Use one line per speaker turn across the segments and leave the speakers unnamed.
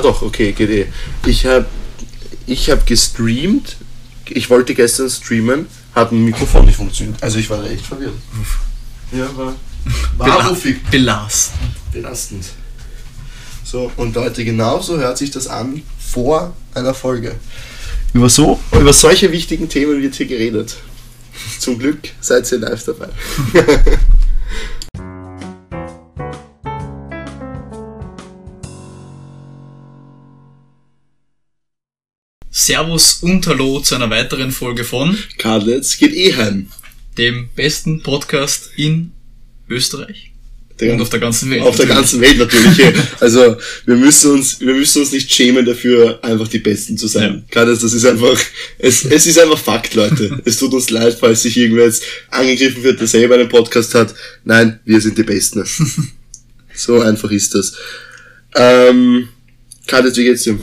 Ah doch, okay, geht eh. Ich habe ich hab gestreamt. Ich wollte gestern streamen, hat ein Mikrofon nicht funktioniert. Also ich war echt verwirrt. Ja, war, war
Bela
uffig.
belastend.
belastend. So, und Leute, genauso hört sich das an vor einer Folge. Über so, über solche wichtigen Themen wird hier geredet. Zum Glück seid ihr live dabei.
Servus und Hallo zu einer weiteren Folge von
Kadletz geht eh heim.
dem besten Podcast in Österreich
Der
und auf der ganzen Welt.
Auf der ganzen Welt natürlich. ja. Also wir müssen uns, wir müssen uns nicht schämen dafür, einfach die Besten zu sein. Gerade das ist einfach, es, es ist einfach Fakt, Leute. Es tut uns leid, falls sich irgendwer jetzt angegriffen wird, der selber einen Podcast hat. Nein, wir sind die Besten. so einfach ist das. Ähm, Kadet, wie geht's dir?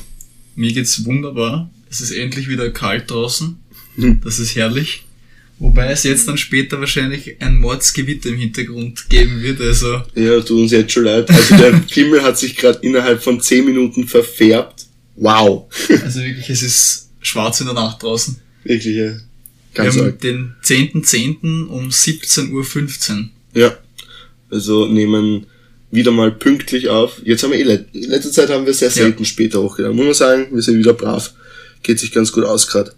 Mir geht's wunderbar. Es ist endlich wieder kalt draußen.
Hm.
Das ist herrlich. Wobei es jetzt dann später wahrscheinlich ein Mordsgewitter im Hintergrund geben wird. Also
Ja, tut uns jetzt schon leid. Also der Himmel hat sich gerade innerhalb von 10 Minuten verfärbt. Wow.
Also wirklich, es ist schwarz in der Nacht draußen.
Wirklich, ja.
Wir
Ganz
haben
arg.
den 10.10. um 17.15 Uhr.
Ja. Also nehmen wieder mal pünktlich auf. Jetzt haben wir eh, in letzter Zeit haben wir sehr selten später hochgeladen. Muss man sagen, wir sind wieder brav. Geht sich ganz gut aus gerade.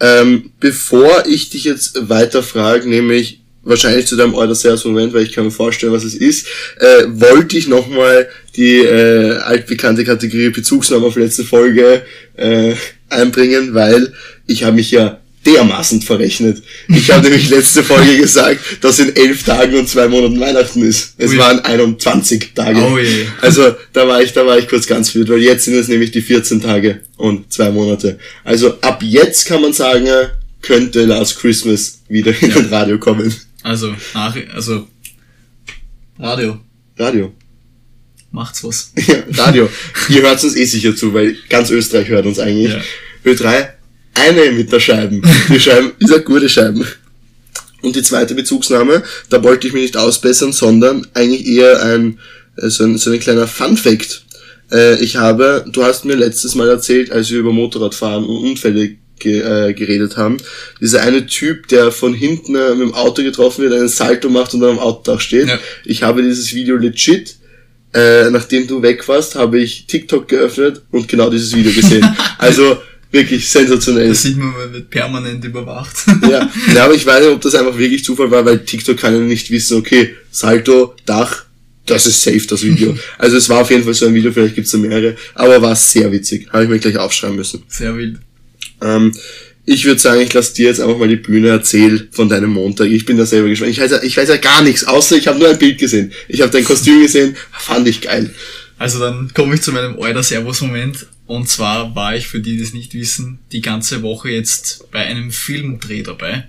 Ähm, bevor ich dich jetzt weiter frage, nämlich wahrscheinlich zu deinem Order-Sales-Moment, weil ich kann mir vorstellen, was es ist, äh, wollte ich nochmal die äh, altbekannte Kategorie Bezugsnahme auf letzte Folge äh, einbringen, weil ich habe mich ja dermaßen verrechnet. Ich habe nämlich letzte Folge gesagt, dass in elf Tagen und zwei Monaten Weihnachten ist. Es
Ui.
waren 21 Tage.
Oh je.
Also da war ich, da war ich kurz ganz verwirrt, weil jetzt sind es nämlich die 14 Tage und zwei Monate. Also ab jetzt kann man sagen, könnte Last Christmas wieder in
Ja.
den Radio kommen.
Also, nach, also, Radio,
Radio.
macht's was.
Ja, Radio. Ihr hört uns eh sicher zu, weil ganz Österreich hört uns eigentlich.
Ja.
Ö3, eine mit der Scheiben. Die Scheiben, ist eine gute Scheiben. Und die zweite Bezugsnahme, da wollte ich mich nicht ausbessern, sondern eigentlich eher ein, äh, so ein, so ein kleiner Fun Fact. Äh, ich habe, du hast mir letztes Mal erzählt, als wir über Motorradfahren und Unfälle äh, geredet haben, dieser eine Typ, der von hinten mit dem Auto getroffen wird, einen Salto macht und dann am Autodach steht.
Ja.
Ich habe dieses Video legit äh, nachdem du weg warst, habe ich TikTok geöffnet und genau dieses Video gesehen. also wirklich sensationell.
Da sieht man, man wird permanent überwacht.
ja. ja, aber ich weiß nicht, ob das einfach wirklich Zufall war, weil TikTok kann ja nicht wissen, okay, Salto, Dach, das ist safe, das Video. also es war auf jeden Fall so ein Video, vielleicht gibt's da mehrere, aber war sehr witzig. Habe ich mir gleich aufschreiben müssen.
Sehr wild.
Ähm, ich würde sagen, ich lasse dir jetzt einfach mal die Bühne erzähl von deinem Montag. Ich bin da selber gespannt. Ich weiß ja, ich weiß ja gar nichts, außer ich habe nur ein Bild gesehen. Ich habe dein Kostüm gesehen, fand ich geil.
Also dann komme ich zu meinem Euler Servus Moment. Und zwar war ich, für die, die es nicht wissen, die ganze Woche jetzt bei einem Filmdreh dabei.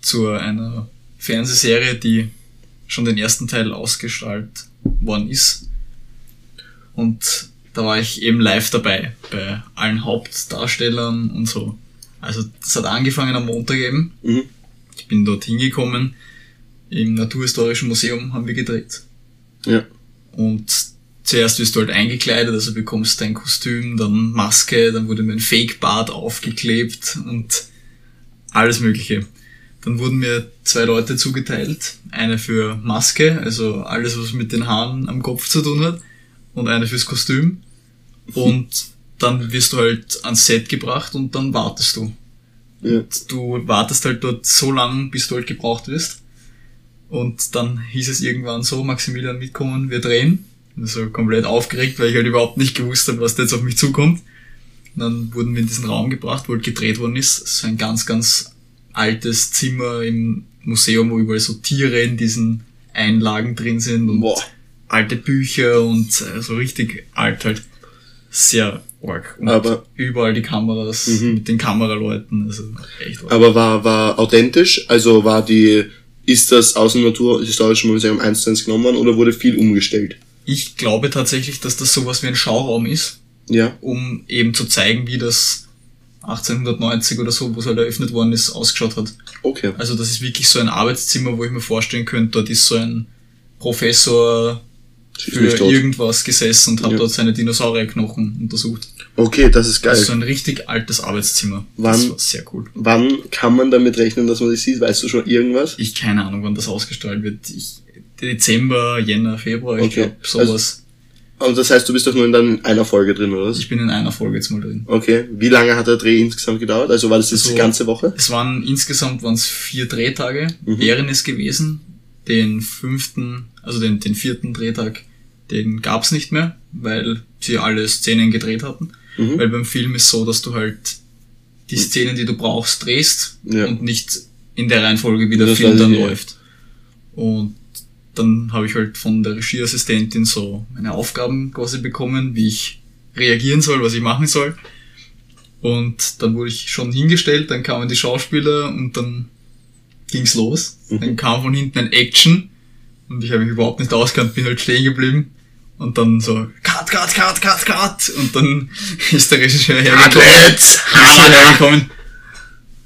Zu einer Fernsehserie, die schon den ersten Teil ausgestrahlt worden ist. Und da war ich eben live dabei, bei allen Hauptdarstellern und so. Also das hat angefangen am Montag eben.
Mhm.
Ich bin dort hingekommen. Im Naturhistorischen Museum haben wir gedreht.
Ja.
Und zuerst wirst du halt eingekleidet, also bekommst dein Kostüm, dann Maske, dann wurde mir ein Fake-Bart aufgeklebt und alles Mögliche. Dann wurden mir zwei Leute zugeteilt. Eine für Maske, also alles, was mit den Haaren am Kopf zu tun hat, und eine fürs Kostüm. Und dann wirst du halt ans Set gebracht und dann wartest du.
Ja.
Du wartest halt dort so lang, bis du halt gebraucht wirst. Und dann hieß es irgendwann so, Maximilian mitkommen, wir drehen. Also komplett aufgeregt, weil ich halt überhaupt nicht gewusst habe, was da jetzt auf mich zukommt. Und dann wurden wir in diesen Raum gebracht, wo halt gedreht worden ist. Ist ein ganz, ganz altes Zimmer im Museum, wo überall so Tiere in diesen Einlagen drin sind und
Boah.
alte Bücher und äh, so richtig alt halt. Sehr arg. Und
Aber-
überall die Kameras
Mhm.
mit den Kameraleuten, also echt arg.
Aber war, war authentisch? Also war die, ist das aus dem Naturhistorischen Museum 1 zu 1 genommen oder wurde viel umgestellt?
Ich glaube tatsächlich, dass das sowas wie ein Schauraum ist,
Ja.
um eben zu zeigen, wie das 1890 oder so, wo es halt eröffnet worden ist, ausgeschaut hat.
Okay.
Also das ist wirklich so ein Arbeitszimmer, wo ich mir vorstellen könnte, dort ist so ein Professor für irgendwas gesessen und hat
Ja.
dort seine Dinosaurierknochen untersucht.
Okay, das ist geil.
Also so ein richtig altes Arbeitszimmer. Das
Wann-
war sehr cool.
Wann kann man damit rechnen, dass man das sieht? Weißt du schon irgendwas?
Ich keine Ahnung, wann das ausgestrahlt wird. Ich, Dezember, Jänner, Februar, ich
Okay.
glaube sowas.
Und das heißt, du bist doch nur in dann einer Folge drin, oder was?
ich bin in einer Folge jetzt mal drin.
Okay. Wie lange hat der Dreh insgesamt gedauert? Also war das jetzt die
So-
ganze Woche?
Es waren insgesamt waren es vier Drehtage,
Mhm.
wären es gewesen. Den fünften, also den, den vierten Drehtag, den gab's nicht mehr, weil sie alle Szenen gedreht hatten.
Mhm.
Weil beim Film ist so, dass du halt die Szenen, die du brauchst, drehst
Ja.
und nicht in der Reihenfolge, wie der
Das
Film dann
ich,
läuft. Und dann habe ich halt von der Regieassistentin so meine Aufgaben quasi bekommen, wie ich reagieren soll, was ich machen soll. Und dann wurde ich schon hingestellt, dann kamen die Schauspieler und dann ging's los.
Mhm.
Dann kam von hinten ein Action und ich habe mich überhaupt nicht auskannt, bin halt stehen geblieben. Und dann so, cut, cut, cut, cut, cut. Und dann ist der Regisseur hergekommen. Ist er hergekommen.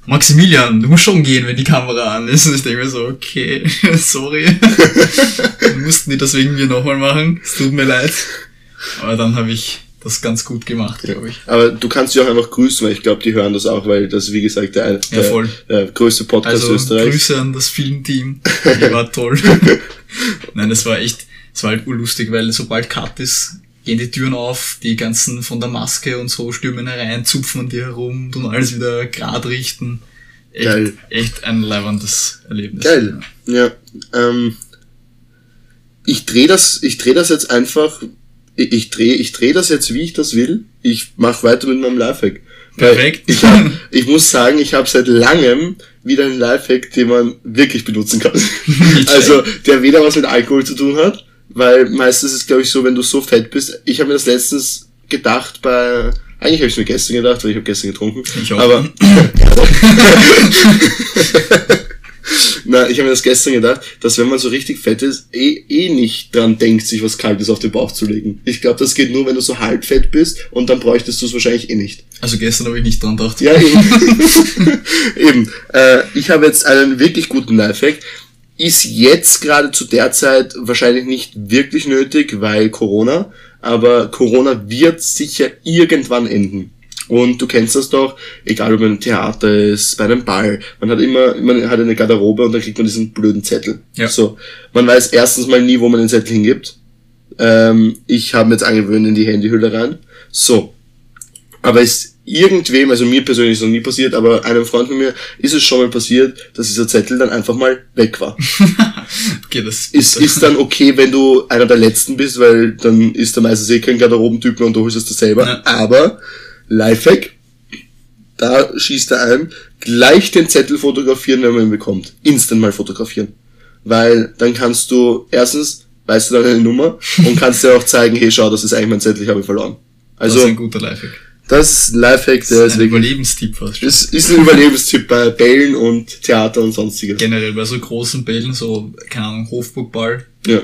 Maximilian, du musst schon gehen, wenn die Kamera an ist. Und ich denke mir so, okay, sorry. Mussten die das wegen mir nochmal machen. Es tut mir leid. Aber dann habe ich das ganz gut gemacht, glaube ich.
Aber du kannst sie auch einfach grüßen, weil ich glaube, die hören das auch, weil das, wie gesagt, der, der,
Ja, voll.
der größte Podcast
Also
Österreichs.
Grüße an das Filmteam. Die war toll. Nein, das war echt, es war halt urlustig, weil sobald Cut ist, gehen die Türen auf, die ganzen von der Maske und so stürmen herein, zupfen an dir herum, tun alles wieder grad richten. Echt,
Geil.
echt ein leibendes Erlebnis.
Geil. Ja. Ähm, ich drehe das, ich drehe das jetzt einfach, ich, ich drehe, ich drehe das jetzt, wie ich das will. Ich mache weiter mit meinem Lifehack.
Perfekt.
Ich, hab, ich muss sagen, ich habe seit langem wieder einen Lifehack, den man wirklich benutzen kann. Also, der weder was mit Alkohol zu tun hat, weil meistens ist es, glaube ich, so, wenn du so fett bist. Ich habe mir das letztens gedacht bei, eigentlich habe ich es mir gestern gedacht, weil ich habe gestern getrunken.
Ich auch.
Aber, na, ich habe mir das gestern gedacht, dass wenn man so richtig fett ist, eh, eh nicht dran denkt, sich was Kaltes auf den Bauch zu legen. Ich glaube, das geht nur, wenn du so halb fett bist und dann bräuchtest du es wahrscheinlich eh nicht.
Also gestern habe ich nicht dran gedacht.
Ja, eben. eben. Äh, ich habe jetzt einen wirklich guten Lifehack. Ist jetzt gerade zu der Zeit wahrscheinlich nicht wirklich nötig, weil Corona, aber Corona wird sicher irgendwann enden. Und du kennst das doch, egal ob man im Theater ist, bei einem Ball, man hat immer, man hat eine Garderobe und dann kriegt man diesen blöden Zettel.
Ja.
So, man weiß erstens mal nie, wo man den Zettel hingibt. Ähm, ich habe mir jetzt angewöhnt in die Handyhülle rein. So, aber ist irgendwem, also mir persönlich ist noch nie passiert, aber einem Freund von mir ist es schon mal passiert, dass dieser Zettel dann einfach mal weg war.
Okay, das
Ist, ist dann okay, wenn du einer der Letzten bist, weil dann ist der meistens eh kein Garderobentyp mehr und du holst es dir selber.
Ja.
Aber, Lifehack, da schießt er ein, gleich den Zettel fotografieren, wenn man ihn bekommt. Instant mal fotografieren. Weil dann kannst du, erstens, weißt du dann eine Nummer und kannst dir auch zeigen, hey, schau, das ist eigentlich mein Zettel, ich habe ihn verloren.
das
Also,
ist ein guter Lifehack.
Das ist ein Lifehack,
Das
der
ist ein Überlebenstipp fast schon.
ist, ist ein Überlebenstipp bei Bällen und Theater und sonstiges.
Generell bei so großen Bällen, so, keine Ahnung, Hofburgball,
Ja.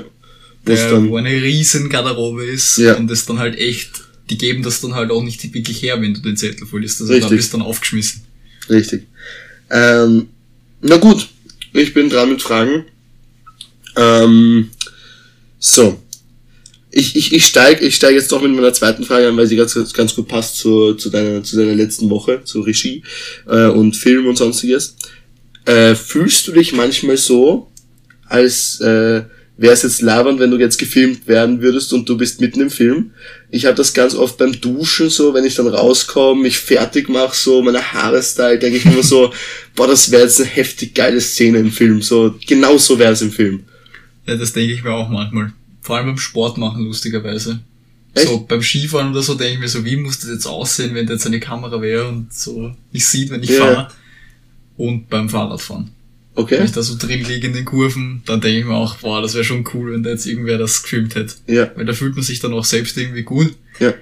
Der,
dann,
wo eine riesen Garderobe ist
Ja.
und es dann halt echt, die geben das dann halt auch nicht wirklich her, wenn du den Zettel verlierst. Also da
Richtig.
bist du dann aufgeschmissen.
richtig. Ähm, na gut, ich bin dran mit Fragen. Ähm, so. Ich, ich, ich steige ich steig jetzt doch mit meiner zweiten Frage an, weil sie ganz, ganz gut passt zu, zu, deiner, zu deiner letzten Woche, zu Regie äh, und Film und sonstiges. Äh, fühlst du dich manchmal so, als äh, wäre es jetzt labernd, wenn du jetzt gefilmt werden würdest und du bist mitten im Film? Ich habe das ganz oft beim Duschen so, wenn ich dann rauskomme, mich fertig mache, so meine Haare style, denke ich immer so, boah, das wäre jetzt eine heftig geile Szene im Film. So, genau so wäre es im Film.
Ja, das denke ich mir auch manchmal. Vor allem beim Sport machen, lustigerweise.
Echt?
So beim Skifahren oder so denke ich mir so, wie muss das jetzt aussehen, wenn da jetzt eine Kamera wäre und so mich sieht, wenn ich
Ja.
fahre. Und beim Fahrradfahren. Wenn
Okay?
ich da so drin liege in den Kurven, dann denke ich mir auch, boah, das wäre schon cool, wenn da jetzt irgendwer das gefilmt hätte.
Ja,
Weil da fühlt man sich dann auch selbst irgendwie gut.
ja.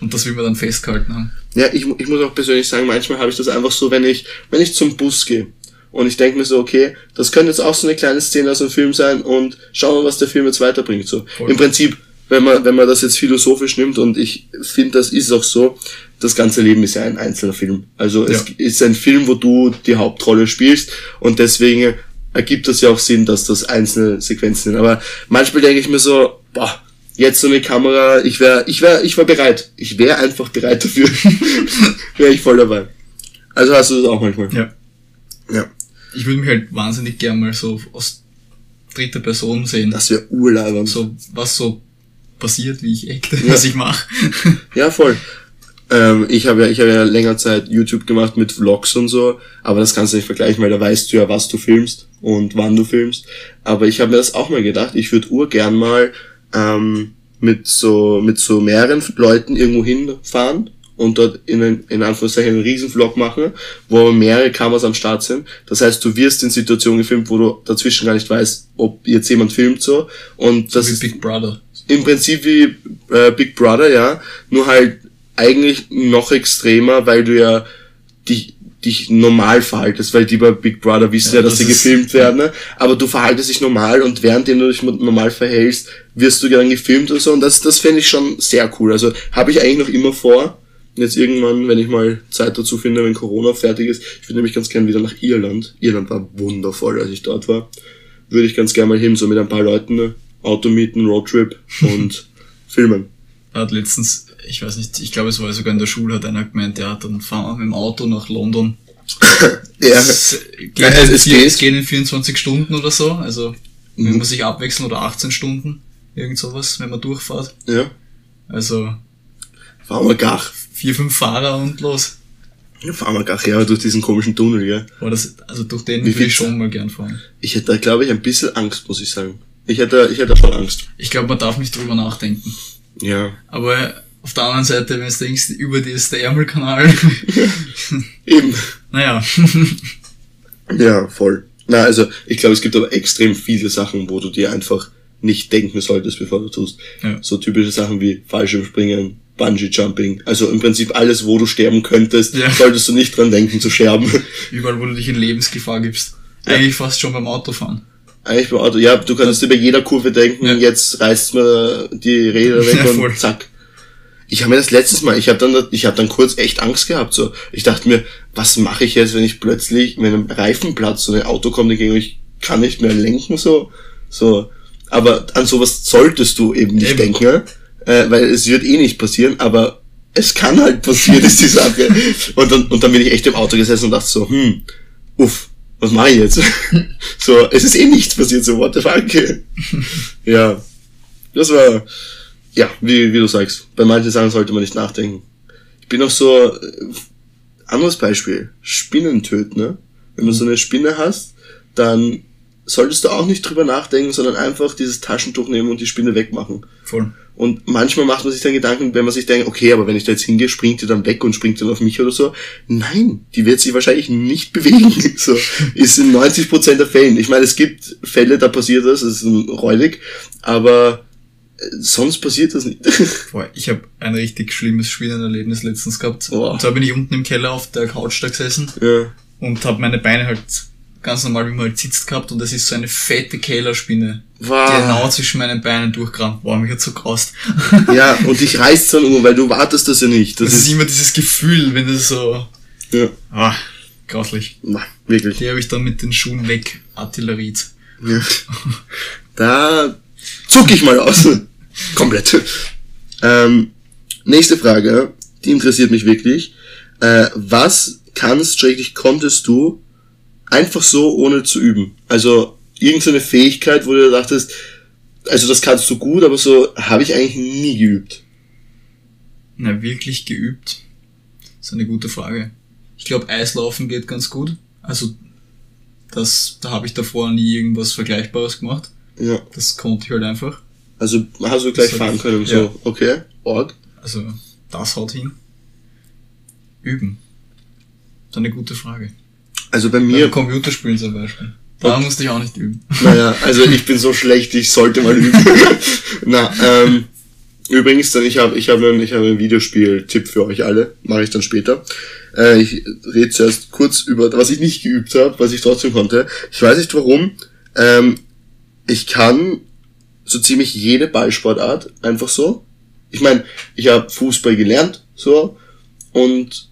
Und das will man dann festgehalten haben.
Ja, ich, ich muss auch persönlich sagen, manchmal habe ich das einfach so, wenn ich, wenn ich zum Bus gehe und ich denke mir so, okay, das könnte jetzt auch so eine kleine Szene aus dem Film sein und schauen wir, was der Film jetzt weiterbringt. So.
Voll.
Im Prinzip, wenn man, wenn man das jetzt philosophisch nimmt und ich finde, das ist auch so, das ganze Leben ist ja ein einzelner Film. Also es
Ja.
ist ein Film, wo du die Hauptrolle spielst und deswegen ergibt das ja auch Sinn, dass das einzelne Sequenzen sind. Aber manchmal denke ich mir so, boah, jetzt so eine Kamera, ich wäre, ich wäre, ich war bereit. Ich wäre einfach bereit dafür. wäre ich voll dabei. Also hast du das auch manchmal.
Ja.
Ja.
Ich würde mich halt wahnsinnig gern mal so aus dritter Person sehen.
Das wäre urleibend.
so, was so passiert, wie ich acte,
Ja.
was ich mache.
Ja, voll. Ähm, ich habe ja, ich habe ja länger Zeit YouTube gemacht mit Vlogs und so, aber das kannst du nicht vergleichen, weil da weißt du ja, was du filmst und wann du filmst. Aber ich habe mir das auch mal gedacht, ich würde urgern mal ähm, mit so mit so mehreren Leuten irgendwo hinfahren und dort in, ein, in Anführungszeichen einen riesen Vlog machen, wo mehrere Kameras am Start sind. Das heißt, du wirst in Situationen gefilmt, wo du dazwischen gar nicht weißt, ob jetzt jemand filmt so. Und das
wie
ist
Big Brother.
im Prinzip wie äh, Big Brother, ja, nur halt eigentlich noch extremer, weil du ja dich, dich normal verhaltest, weil die bei Big Brother wissen ja,
Ja,
dass
das
sie gefilmt werden, ne? aber du verhaltest dich normal und währenddem du dich normal verhältst, wirst du dann gefilmt und so und das, das fände ich schon sehr cool. Also habe ich eigentlich noch immer vor, jetzt irgendwann, wenn ich mal Zeit dazu finde, wenn Corona fertig ist, ich würde nämlich ganz gern wieder nach Irland. Irland war wundervoll, als ich dort war. Würde ich ganz gern mal hin, so mit ein paar Leuten, ne? Auto mieten, Roadtrip und filmen.
Er hat letztens, ich weiß nicht, ich glaube es war sogar in der Schule, hat einer gemeint, hat dann fahren wir mit dem Auto nach London.
Ja,
Es geht,
Ja, es-
in
es
vier-
geht.
es geht in 24 Stunden oder so, also wenn
Mhm.
man sich abwechseln oder 18 Stunden, irgend sowas, wenn man durchfahrt.
ja.
Also
Fahren wir gar.
Vier, fünf Fahrer und los.
Fahren wir gar her durch diesen komischen Tunnel, gell.
Aber das, also durch den würde ich schon mal gern fahren.
Ich hätte da, glaube ich, ein bisschen Angst, muss ich sagen. Ich hätte, ich hätte schon Angst.
Ich glaube, man darf nicht drüber nachdenken.
Ja.
Aber auf der anderen Seite, wenn du denkst, über die ist der Ärmelkanal.
Eben.
naja.
Ja, voll. Na, also, ich glaube, es gibt aber extrem viele Sachen, wo du dir einfach nicht denken solltest, bevor du tust.
Ja.
So typische Sachen wie Fallschirmspringen, Bungee Jumping. Also im Prinzip alles, wo du sterben könntest,
Ja.
solltest du nicht dran denken zu sterben.
Überall, wo du dich in Lebensgefahr gibst.
Ja.
Eigentlich fast schon beim Autofahren.
Eigentlich beim Auto, ja, du kannst dir bei jeder Kurve denken,
Ja.
jetzt reißt mir die Räder weg
Ja,
und
voll.
zack. Ich habe mir das letztes Mal, ich habe dann, ich habe dann kurz echt Angst gehabt. So, ich dachte mir, was mache ich jetzt, wenn ich plötzlich, wenn ein Reifen platzt und ein Auto kommt und ich kann nicht mehr lenken, so, so. Aber an sowas solltest du eben nicht
Eben.
denken, ne? Äh, weil es wird eh nicht passieren, aber es kann halt passieren, ist die Sache. Und dann, und dann bin ich echt im Auto gesessen und dachte so, hm, uff, was mache ich jetzt? so, es ist eh nichts passiert, so, what the fuck? ja, das war, ja, wie, wie du sagst, bei manchen Sachen sollte man nicht nachdenken. Ich bin auch so, äh, anderes Beispiel, Spinnen töten, ne? Wenn du so eine Spinne hast, dann solltest du auch nicht drüber nachdenken, sondern einfach dieses Taschentuch nehmen und die Spinne wegmachen.
Voll.
Und manchmal macht man sich dann Gedanken, wenn man sich denkt, okay, aber wenn ich da jetzt hingehe, springt die dann weg und springt dann auf mich oder so. Nein, die wird sich wahrscheinlich nicht bewegen. So ist in 90% der Fällen. Ich meine, es gibt Fälle, da passiert das, es ist ein räudig, aber äh, sonst passiert das nicht.
Boah, ich habe ein richtig schlimmes Schwinnenerlebnis letztens gehabt.
Boah.
Und zwar bin ich unten im Keller auf der Couch da gesessen
ja.
und habe meine Beine halt ganz normal, wie man halt sitzt gehabt und das ist so eine fette Kellerspinne.
Wow.
Genau zwischen meinen Beinen durchgerannt. Boah, mich hat so graust.
ja, und dich reißt dann um, weil du wartest das ja nicht. Das,
Das ist
ist,
immer dieses Gefühl, wenn das so,
ja,
ah, grauslich.
na, wirklich.
Die habe ich dann mit den Schuhen weg artilleriert.
Ja. Da zuck ich mal aus. Komplett. Ähm, nächste Frage, die interessiert mich wirklich. Äh, was kannst, schräglich konntest du einfach so, ohne zu üben? Also irgendeine Fähigkeit, wo du dachtest, also das kannst du gut, aber so habe ich eigentlich nie geübt.
Na, wirklich geübt? Das ist eine gute Frage. Ich glaube, Eislaufen geht ganz gut. Also, das, da habe ich davor nie irgendwas Vergleichbares gemacht.
Ja.
Das konnte ich halt einfach.
Also hast du gleich
So,
fahren können, so,
ja.
okay, Ort.
Also, das haut hin. Üben. Das ist eine gute Frage.
Also bei mir,
Computerspielen zum Beispiel. Da musste ich auch nicht üben.
Naja, also ich bin so schlecht, ich sollte mal üben. Na, ähm, übrigens, dann ich habe ich hab einen, ich hab einen Videospiel-Tipp für euch alle, mache ich dann später. Äh, ich rede zuerst kurz über, was ich nicht geübt habe, was ich trotzdem konnte. Ich weiß nicht warum. Ähm, ich kann so ziemlich jede Ballsportart einfach so. Ich meine, ich habe Fußball gelernt, so, und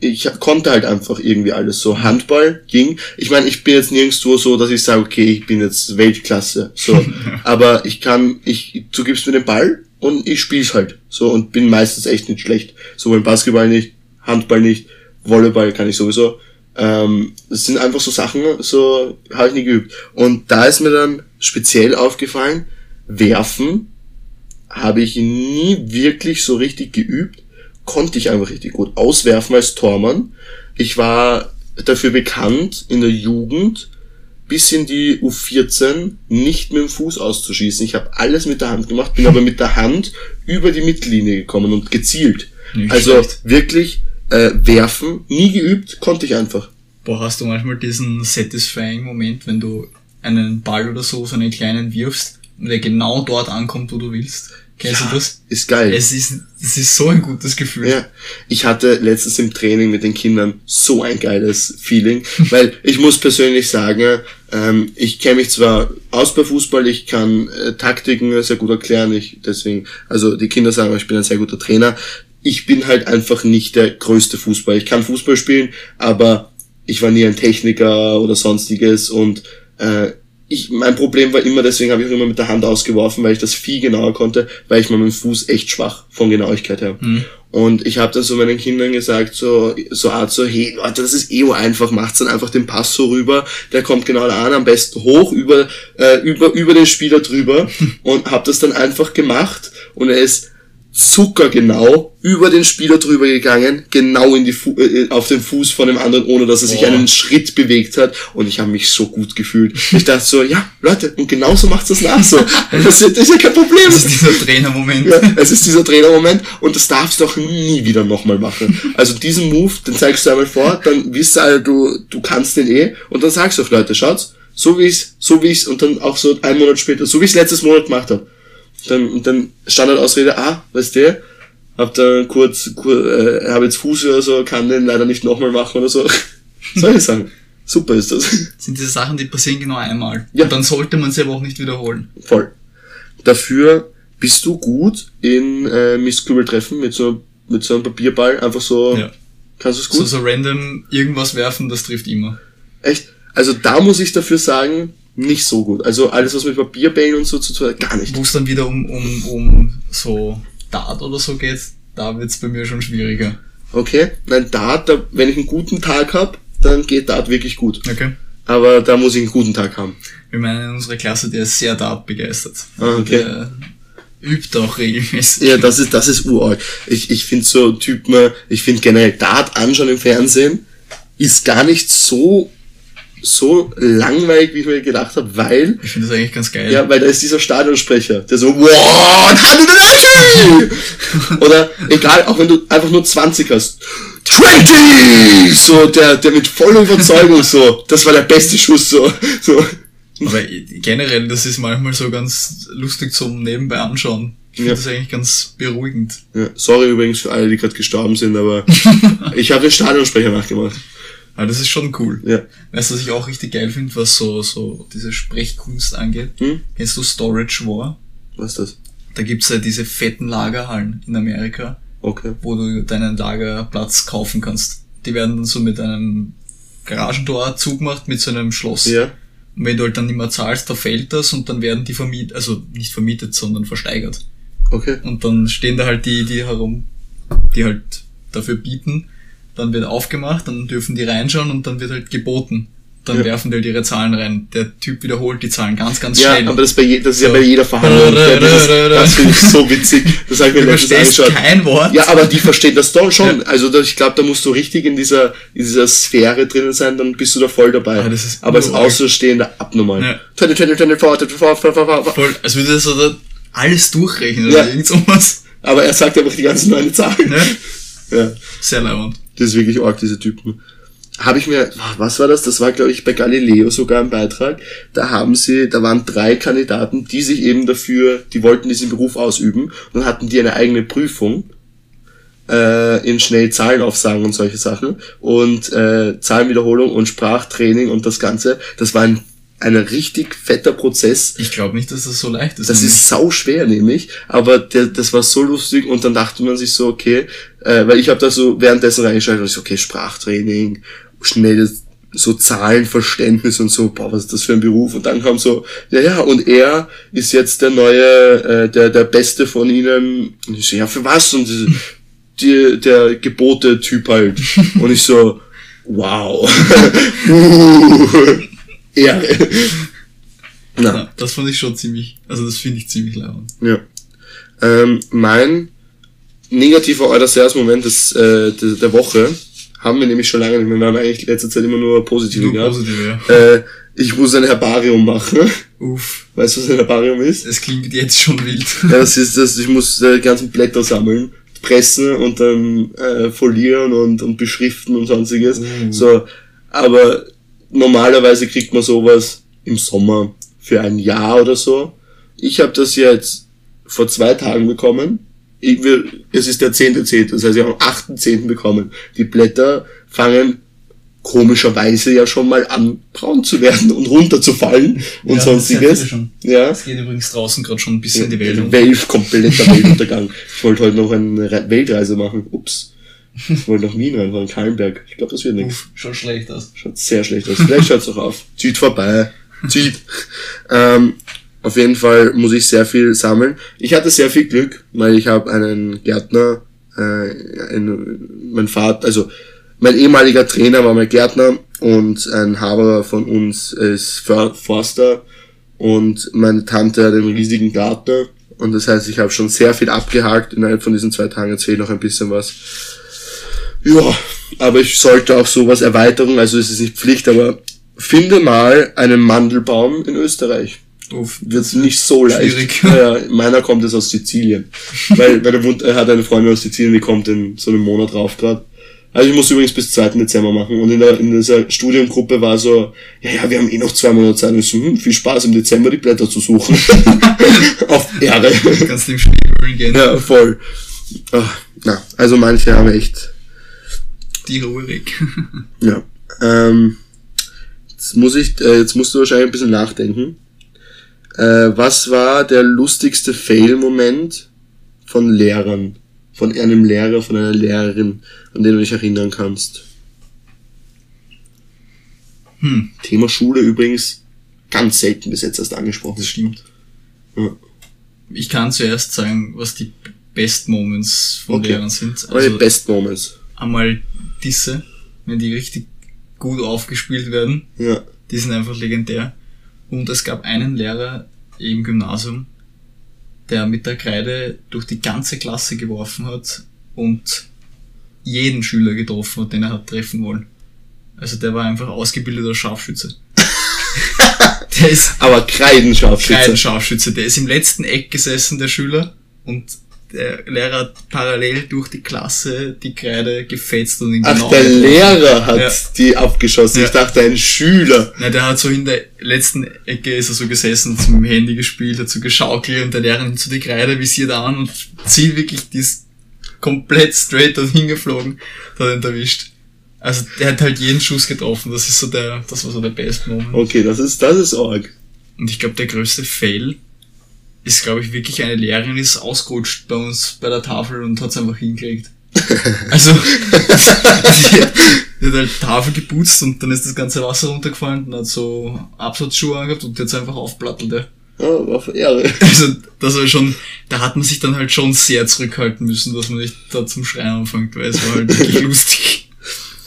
ich konnte halt einfach irgendwie alles so. Handball ging. Ich meine, ich bin jetzt nirgendwo so, dass ich sage, okay, ich bin jetzt Weltklasse. So. Aber ich kann, ich, du gibst mir den Ball und ich spiel's halt. So und bin meistens echt nicht schlecht. Sowohl Basketball nicht, Handball nicht, Volleyball kann ich sowieso. Ähm, das sind einfach so Sachen, so habe ich nie geübt. Und da ist mir dann speziell aufgefallen, werfen habe ich nie wirklich so richtig geübt konnte ich einfach richtig gut. Auswerfen als Tormann. Ich war dafür bekannt, in der Jugend bis in die U14 nicht mit dem Fuß auszuschießen. Ich habe alles mit der Hand gemacht, bin aber mit der Hand über die Mittellinie gekommen und gezielt. Nicht also schlecht. wirklich äh, werfen, nie geübt, konnte ich einfach.
Boah, hast du manchmal diesen satisfying Moment, wenn du einen Ball oder so, so einen kleinen wirfst und der genau dort ankommt, wo du willst? Kennst ja, du das?
Ist geil.
Es ist, es ist so ein gutes Gefühl.
Ja. Ich hatte letztens im Training mit den Kindern so ein geiles Feeling, weil ich muss persönlich sagen, ähm, ich kenne mich zwar aus bei Fußball, ich kann äh, Taktiken sehr gut erklären, ich deswegen, also die Kinder sagen, ich bin ein sehr guter Trainer. Ich bin halt einfach nicht der größte Fußball. Ich kann Fußball spielen, aber ich war nie ein Techniker oder sonstiges und äh, ich, mein Problem war immer, deswegen habe ich auch immer mit der Hand ausgeworfen, weil ich das viel genauer konnte, weil ich mit dem Fuß echt schwach von Genauigkeit her. Mhm. Und ich habe dann so meinen Kindern gesagt, so, so Art so, hey Leute, das ist eh einfach, macht's dann einfach den Pass so rüber, der kommt genau da an, am besten hoch über, äh, über, über den Spieler drüber und habe das dann einfach gemacht und er ist zuckergenau über den Spieler drüber gegangen, genau in die Fu äh, auf den Fuß von dem anderen, ohne dass er sich oh. einen Schritt bewegt hat. Und ich habe mich so gut gefühlt. Ich dachte so, ja, Leute, und genauso macht's das nach so. Das ist, ja kein Problem.
Das ist dieser Trainermoment.
Ja, es ist dieser Trainermoment und das darfst du auch nie wieder nochmal machen. Also diesen Move, den zeigst du einmal vor, dann wisst du, also, du, du kannst den eh und dann sagst du auch, Leute, schaut's, so wie ich's, so wie ich's und dann auch so einen Monat später, so wie ich's letztes Monat gemacht habe dann, dann Standardausrede, ah, weißt du, hab da kurz, kurz äh, habe jetzt Fuß oder so, kann den leider nicht nochmal machen oder so. Soll ich sagen? Super ist das.
Sind diese Sachen, die passieren genau einmal. Ja. Und dann sollte man sie aber auch nicht wiederholen.
Voll. Dafür bist du gut in äh, Mistkübeltreffen mit so, mit so einem Papierball, einfach so. Ja.
Kannst du es gut? So, so random irgendwas werfen, das trifft immer.
Echt? Also da muss ich dafür sagen, nicht so gut. Also alles, was mit Papierbällen und so zu tun hat, gar nicht.
Wo es dann wieder um, um, um so Dart oder so geht, da wird's bei mir schon schwieriger.
Okay, nein, Dart, da, wenn ich einen guten Tag hab, dann geht Dart wirklich gut. Okay. Aber da muss ich einen guten Tag haben.
Wir meinen in unserer Klasse, der ist sehr Dart begeistert. Ah, okay. Der übt auch regelmäßig.
Ja, das ist, das ist uralt. Ich, ich finde so Typen, ich finde generell Dart anschauen im Fernsehen ist gar nicht so so langweilig, wie ich mir gedacht habe, weil...
Ich finde das eigentlich ganz geil.
Ja, weil da ist dieser Stadionsprecher, der so, wow, Oder egal, auch wenn du einfach nur 20 hast. 20! So, der, der mit voller Überzeugung so, das war der beste Schuss, so, so.
Aber generell, das ist manchmal so ganz lustig zum Nebenbei anschauen. Ich finde ja. das eigentlich ganz beruhigend.
Ja, sorry übrigens für alle, die gerade gestorben sind, aber ich habe den Stadionsprecher nachgemacht.
Aber das ist schon cool. Ja. Weißt du, was ich auch richtig geil finde, was so, so diese Sprechkunst angeht? Hm? Kennst du Storage War?
Was ist das?
Da gibt's ja diese fetten Lagerhallen in Amerika. Okay. Wo du deinen Lagerplatz kaufen kannst. Die werden dann so mit einem Garagentor zugemacht mit so einem Schloss. Ja. Und wenn du halt dann nicht mehr zahlst, da fällt das und dann werden die vermietet, also nicht vermietet, sondern versteigert. Okay. Und dann stehen da halt die, die herum, die halt dafür bieten dann wird aufgemacht, dann dürfen die reinschauen und dann wird halt geboten. Dann ja. werfen die halt ihre Zahlen rein. Der Typ wiederholt die Zahlen ganz, ganz schnell.
Ja, aber das, bei je, das ist so. ja bei jeder Verhandlung. Ja, das, das finde ich so witzig. Das habe ich mir letztens angeschaut. kein Wort. Ja, aber die verstehen das doch schon. Ja. Also ich glaube, da musst du richtig in dieser, in dieser Sphäre drinnen sein, dann bist du da voll dabei. Ah, das ist aber als Außenstehender abnormal. Ja. 20, 20, 24, 24,
Voll, als würde das so alles durchrechnen oder irgend sowas.
Aber er sagt einfach die ganzen neuen Zahlen.
Ja. Sehr leibend.
Das ist wirklich arg, diese Typen. Habe ich mir, was war das? Das war, glaube ich, bei Galileo sogar ein Beitrag. Da haben sie, da waren drei Kandidaten, die sich eben dafür, die wollten diesen Beruf ausüben. Und dann hatten die eine eigene Prüfung äh, in schnell Zahlen aufsagen und solche Sachen. Und äh, Zahlenwiederholung und Sprachtraining und das Ganze. Das war ein ein richtig fetter Prozess.
Ich glaube nicht, dass das so leicht ist.
Das ist sau schwer nämlich, aber der, das war so lustig und dann dachte man sich so, okay, äh, weil ich habe da so währenddessen reingeschaltet und ich so, okay, Sprachtraining, schnelles so Zahlenverständnis und so, boah, was ist das für ein Beruf? Und dann kam so, ja, ja, und er ist jetzt der neue, äh, der, der Beste von ihnen. Und ich so, ja, für was? Und die, die, der Gebote-Typ halt. Und ich so, wow. Ehre.
Na. Ja, das fand ich schon ziemlich, also das finde ich ziemlich laut.
Ja. Ähm, mein negativer Eudasers-Moment des, äh, der, der Woche haben wir nämlich schon lange nicht mehr. Wir haben eigentlich letzte Zeit immer nur positive nur gehabt. Positive, ja. Äh, ich muss ein Herbarium machen. Uff. Weißt du, was ein Herbarium ist?
Es klingt jetzt schon wild.
ja, das ist das, ich muss äh, die ganzen Blätter sammeln, pressen und dann äh, folieren und, und beschriften und sonstiges. Uh. So, aber normalerweise kriegt man sowas im Sommer für ein Jahr oder so. Ich habe das jetzt vor zwei Tagen bekommen ich will, es ist der 10.10., das heißt, wir haben am 8.10. bekommen. Die Blätter fangen komischerweise ja schon mal an, braun zu werden und runterzufallen und ja, sonstiges.
Schon. Ja. Es geht übrigens draußen gerade schon ein bisschen in die Welt.
Welt, kompletter Weltuntergang. ich wollte heute noch eine Weltreise machen. Ups. Ich wollte nach Wien reinfahren, Kallenberg. Ich glaube, das wird nichts.
Schaut schlecht aus.
Schaut sehr schlecht aus. Vielleicht schaut's auch auf. Zieht vorbei. Zieht. ähm, auf jeden Fall muss ich sehr viel sammeln. Ich hatte sehr viel Glück, weil ich habe einen Gärtner, äh, ein, mein Vater, also mein ehemaliger Trainer war mein Gärtner und ein Haberer von uns ist Forster und meine Tante hat einen riesigen Garten und das heißt, ich habe schon sehr viel abgehakt innerhalb von diesen zwei Tagen. Jetzt fehlt noch ein bisschen was. Ja, aber ich sollte auch sowas Erweiterung, also es ist nicht Pflicht, aber finde mal einen Mandelbaum in Österreich. Wird nicht so leicht. Schwierig. Ja, meiner kommt jetzt aus Sizilien. weil, weil er, er hat eine Freundin aus Sizilien, die kommt in so einem Monat drauf gerade. Also ich muss übrigens bis 2. Dezember machen. Und in, der, in dieser Studiengruppe war so, ja, ja, wir haben eh noch zwei Monate Zeit. Und ich so, hm, viel Spaß im Dezember die Blätter zu suchen. Auf Erde. Kannst du im Spiel gehen. Ja, voll. Ach, na, also manche haben echt...
Die ruhig.
ja. Ähm, jetzt muss ich, äh, jetzt musst du wahrscheinlich ein bisschen nachdenken. Äh, was war der lustigste Fail-Moment von Lehrern? Von einem Lehrer, von einer Lehrerin, an den du dich erinnern kannst? Hm. Thema Schule übrigens ganz selten bis jetzt erst angesprochen.
Das stimmt. Ja. Ich kann zuerst sagen, was die Best Moments von okay. Lehrern sind.
Also Best Moments.
Einmal diese, wenn die richtig gut aufgespielt werden. Ja. Die sind einfach legendär. Und es gab einen Lehrer im Gymnasium, der mit der Kreide durch die ganze Klasse geworfen hat und jeden Schüler getroffen hat, den er hat treffen wollen. Also der war einfach ausgebildeter Scharfschütze.
der ist aber Kreidenscharfschütze.
Kreidenscharfschütze. Der ist im letzten Eck gesessen, der Schüler, und der Lehrer hat parallel durch die Klasse die Kreide gefetzt und ihn
Ach, genau der Lehrer hat ja. die abgeschossen. Ja. Ich dachte, ein Schüler.
Ja, der hat so in der letzten Ecke ist er so gesessen, zum dem Handy gespielt, hat so geschaukelt und der Lehrer nimmt so die Kreide, visiert an und zieht wirklich die komplett straight dorthin geflogen, hat ihn erwischt. Also der hat halt jeden Schuss getroffen. Das ist so der, das war so der best Moment.
Okay, das ist, das ist arg.
Und ich glaube, der größte Fail ist, glaube ich, wirklich eine Lehrerin ist ausgerutscht bei uns bei der Tafel und hat es einfach hingelegt. also, die, die hat halt Tafel geputzt und dann ist das ganze Wasser runtergefallen und hat so Absatzschuhe angehabt und jetzt einfach aufplattelt, ja.
Ja, war für Ehre.
Also, das war schon, da hat man sich dann halt schon sehr zurückhalten müssen, dass man nicht da zum Schreien anfängt, weil es war halt wirklich lustig.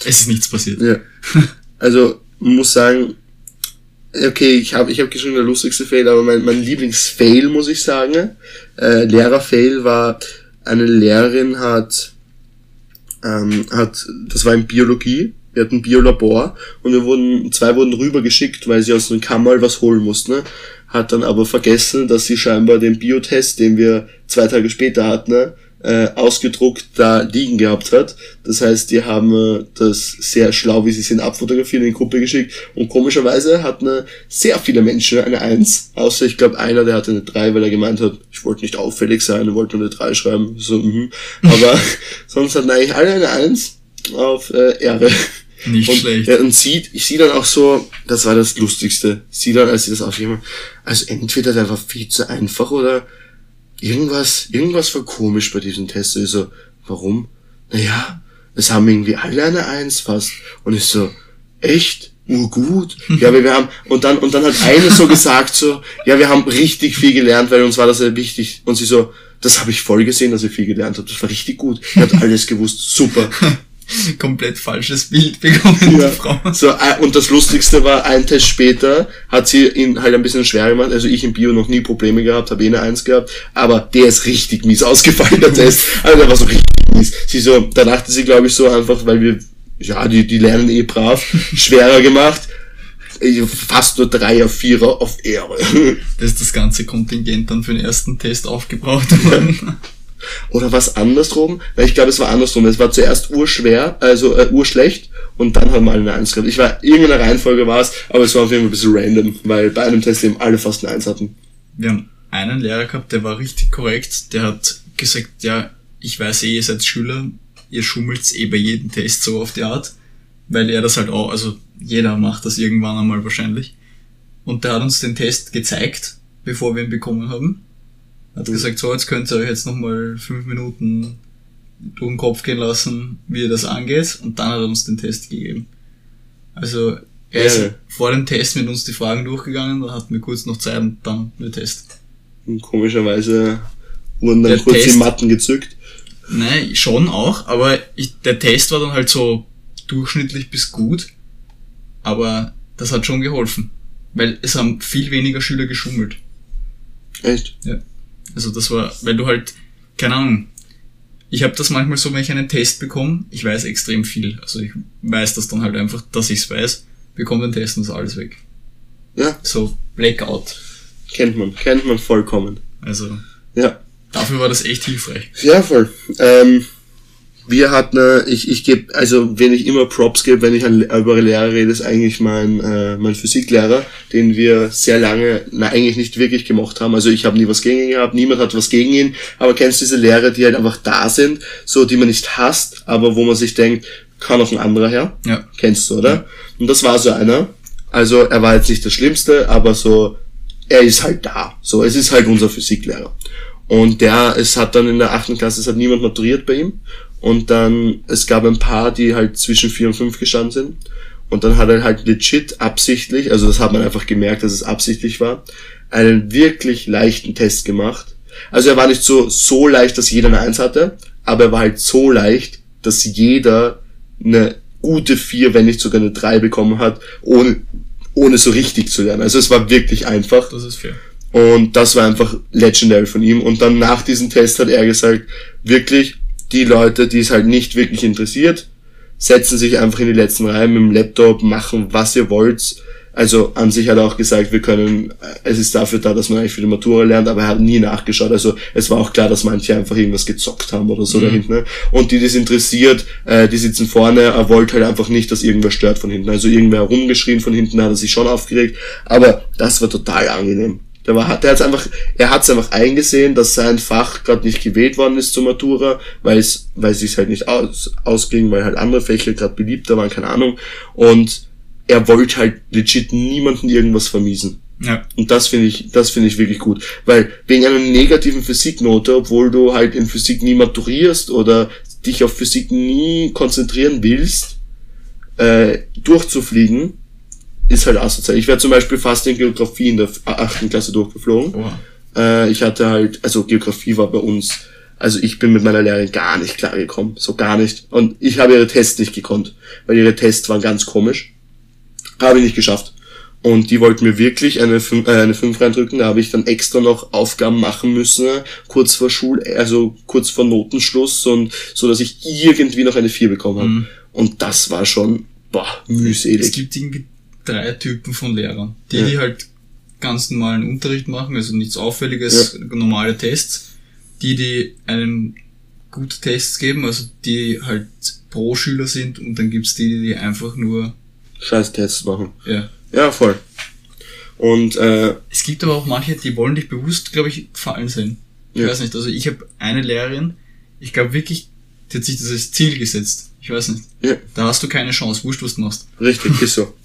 Es ist nichts passiert.
Ja. Also, man muss sagen, okay, ich habe ich hab geschrieben der lustigste Fail, aber mein, mein Lieblingsfail, muss ich sagen, äh, Lehrerfail war, eine Lehrerin hat, ähm, hat, das war in Biologie, wir hatten Biolabor und wir wurden, zwei wurden rübergeschickt, weil sie aus dem Kammerl was holen mussten, ne? hat dann aber vergessen, dass sie scheinbar den Biotest, den wir zwei Tage später hatten, ne? Äh, ausgedruckt da liegen gehabt hat. Das heißt, die haben äh, das sehr schlau, wie sie sind, abfotografiert in die Gruppe geschickt und komischerweise hatten äh, sehr viele Menschen eine Eins, außer ich glaube einer, der hatte eine Drei, weil er gemeint hat, ich wollte nicht auffällig sein, er wollte nur eine Drei schreiben. So, mhm. Aber sonst hatten eigentlich alle eine Eins auf äh, Ehre.
Nicht
und,
schlecht.
Ja, und sieht, ich sehe dann auch so, das war das Lustigste, sie dann, als sie das aufgeben, also entweder der war viel zu einfach oder irgendwas, irgendwas war komisch bei diesem Test. Ich so, warum? Naja, es haben irgendwie alle eine Eins fast. Und ich so, echt? Urgut? Ja, aber wir haben, und dann, und dann hat eine so gesagt so, ja, wir haben richtig viel gelernt, weil uns war das sehr wichtig. Und sie so, das habe ich voll gesehen, dass ihr viel gelernt habt. Das war richtig gut. Ihr habt alles gewusst. Super.
Komplett falsches Bild bekommen,
Ja.
die Frau.
So, äh, und das Lustigste war, ein Test später hat sie ihn halt ein bisschen schwer gemacht. Also ich im Bio noch nie Probleme gehabt, habe eh eine Eins gehabt. Aber der ist richtig mies ausgefallen, der Test. Also der war so richtig mies. Sie so, da dachte sie, glaube ich, so einfach, weil wir, ja, die, die lernen eh brav, schwerer gemacht. Fast nur Dreier, Vierer auf Ehre.
Das ist das ganze Kontingent dann für den ersten Test aufgebraucht worden.
Oder was andersrum? Weil ich glaube, es war andersrum. Es war zuerst urschwer, also äh, urschlecht und dann haben wir alle eine Eins gehabt. Ich war, irgendeine Reihenfolge war es, aber es war auf jeden Fall ein bisschen random, weil bei einem Test eben alle fast eine Eins hatten.
Wir haben einen Lehrer gehabt, der war richtig korrekt. Der hat gesagt, ja, ich weiß eh, ihr seid Schüler, ihr schummelt eh bei jedem Test so auf die Art. Weil er das halt auch, also jeder macht das irgendwann einmal wahrscheinlich. Und der hat uns den Test gezeigt, bevor wir ihn bekommen haben. Hat gesagt, so, jetzt könnt ihr euch jetzt nochmal fünf Minuten durch den Kopf gehen lassen, wie ihr das angeht. Und dann hat er uns den Test gegeben. Also, er ist
Ja.
vor dem Test mit uns die Fragen durchgegangen, dann hatten wir kurz noch Zeit und dann der Test.
Und komischerweise wurden dann
Der
kurz die
Test-
Matten gezückt.
Nein, schon auch, aber ich, der Test war dann halt so durchschnittlich bis gut, aber das hat schon geholfen, weil es haben viel weniger Schüler geschummelt.
Echt?
Ja. Also das war, weil du halt, keine Ahnung, ich habe das manchmal so, wenn ich einen Test bekomme, ich weiß extrem viel, also ich weiß das dann halt einfach, dass ich's weiß, bekomme den Test und ist alles weg.
Ja,
So Blackout.
kennt man, kennt man vollkommen.
Also
Ja.
dafür war das echt hilfreich.
Ja, voll. Ähm, wir hatten, äh, ich, ich gebe, also wenn ich immer Props gebe, wenn ich an, über Lehrer rede, ist eigentlich mein, äh, mein Physiklehrer, den wir sehr lange, na, eigentlich nicht wirklich gemocht haben. Also ich habe nie was gegen ihn gehabt, niemand hat was gegen ihn, aber kennst du diese Lehrer, die halt einfach da sind, so die man nicht hasst, aber wo man sich denkt, kann auch ein anderer her?
Ja.
Kennst du, oder? Und das war so einer. Also er war jetzt nicht das Schlimmste, aber so, er ist halt da. So, es ist halt unser Physiklehrer. Und der, es hat dann in der achten Klasse, es hat niemand maturiert bei ihm. Und dann, es gab ein paar, die halt zwischen vier und fünf gestanden sind. Und dann hat er halt legit absichtlich, also das hat man einfach gemerkt, dass es absichtlich war, einen wirklich leichten Test gemacht. Also er war nicht so, so leicht, dass jeder eine Eins hatte, aber er war halt so leicht, dass jeder eine gute vier, wenn nicht sogar eine drei bekommen hat, ohne, ohne so richtig zu lernen. Also es war wirklich einfach.
Das ist fair.
Und das war einfach legendary von ihm. Und dann nach diesem Test hat er gesagt, wirklich, die Leute, die es halt nicht wirklich interessiert, setzen sich einfach in die letzten Reihen mit dem Laptop, machen was ihr wollt. Also an sich hat er auch gesagt, wir können, äh, es ist dafür da, dass man eigentlich für die Matura lernt, aber er hat nie nachgeschaut. Also es war auch klar, dass manche einfach irgendwas gezockt haben oder so da hinten. Ne? Und die, die es interessiert, äh, die sitzen vorne, er wollte halt einfach nicht, dass irgendwer stört von hinten. Also irgendwer rumgeschrien von hinten, hat er sich schon aufgeregt. Aber das war total angenehm. Der war, der hat's einfach, er hat's einfach eingesehen, dass sein Fach gerade nicht gewählt worden ist zur Matura, weil es, weil es sich halt nicht aus, ausging, weil halt andere Fächer gerade beliebter waren, keine Ahnung. Und er wollte halt legit niemanden irgendwas vermiesen.
Ja.
Und das finde ich, das finde ich wirklich gut. Weil wegen einer negativen Physiknote, obwohl du halt in Physik nie maturierst oder dich auf Physik nie konzentrieren willst, äh, durchzufliegen, ist halt asozial. Ich wäre zum Beispiel fast in Geografie in der achten Klasse durchgeflogen.
Oha.
Äh, ich hatte halt, also Geografie war bei uns, also ich bin mit meiner Lehrerin gar nicht klargekommen, so gar nicht. Und ich habe ihre Tests nicht gekonnt, weil ihre Tests waren ganz komisch. Habe ich nicht geschafft. Und die wollten mir wirklich eine 5, äh, eine 5 reindrücken, da habe ich dann extra noch Aufgaben machen müssen, kurz vor Schul, also kurz vor Notenschluss und so, dass ich irgendwie noch eine 4 bekommen habe.
Mhm.
Und das war schon, boah,
Es
mühselig.
gibt irgendwie drei Typen von Lehrern. Die,
Ja.
die halt ganz normalen Unterricht machen, also nichts Auffälliges, normale Tests. Die, die einen gute Tests geben, also die halt pro Schüler sind und dann gibt's die, die einfach nur,
Scheiß Tests machen.
ja.
Ja, voll. Und äh,
Es gibt aber auch manche, die wollen dich bewusst, glaube ich, fallen sehen. Ich
Ja.
weiß nicht, also ich habe eine Lehrerin, ich glaube wirklich, die hat sich das als Ziel gesetzt. Ich weiß nicht.
Ja.
Da hast du keine Chance. Wurscht, was du machst.
Richtig, ist so.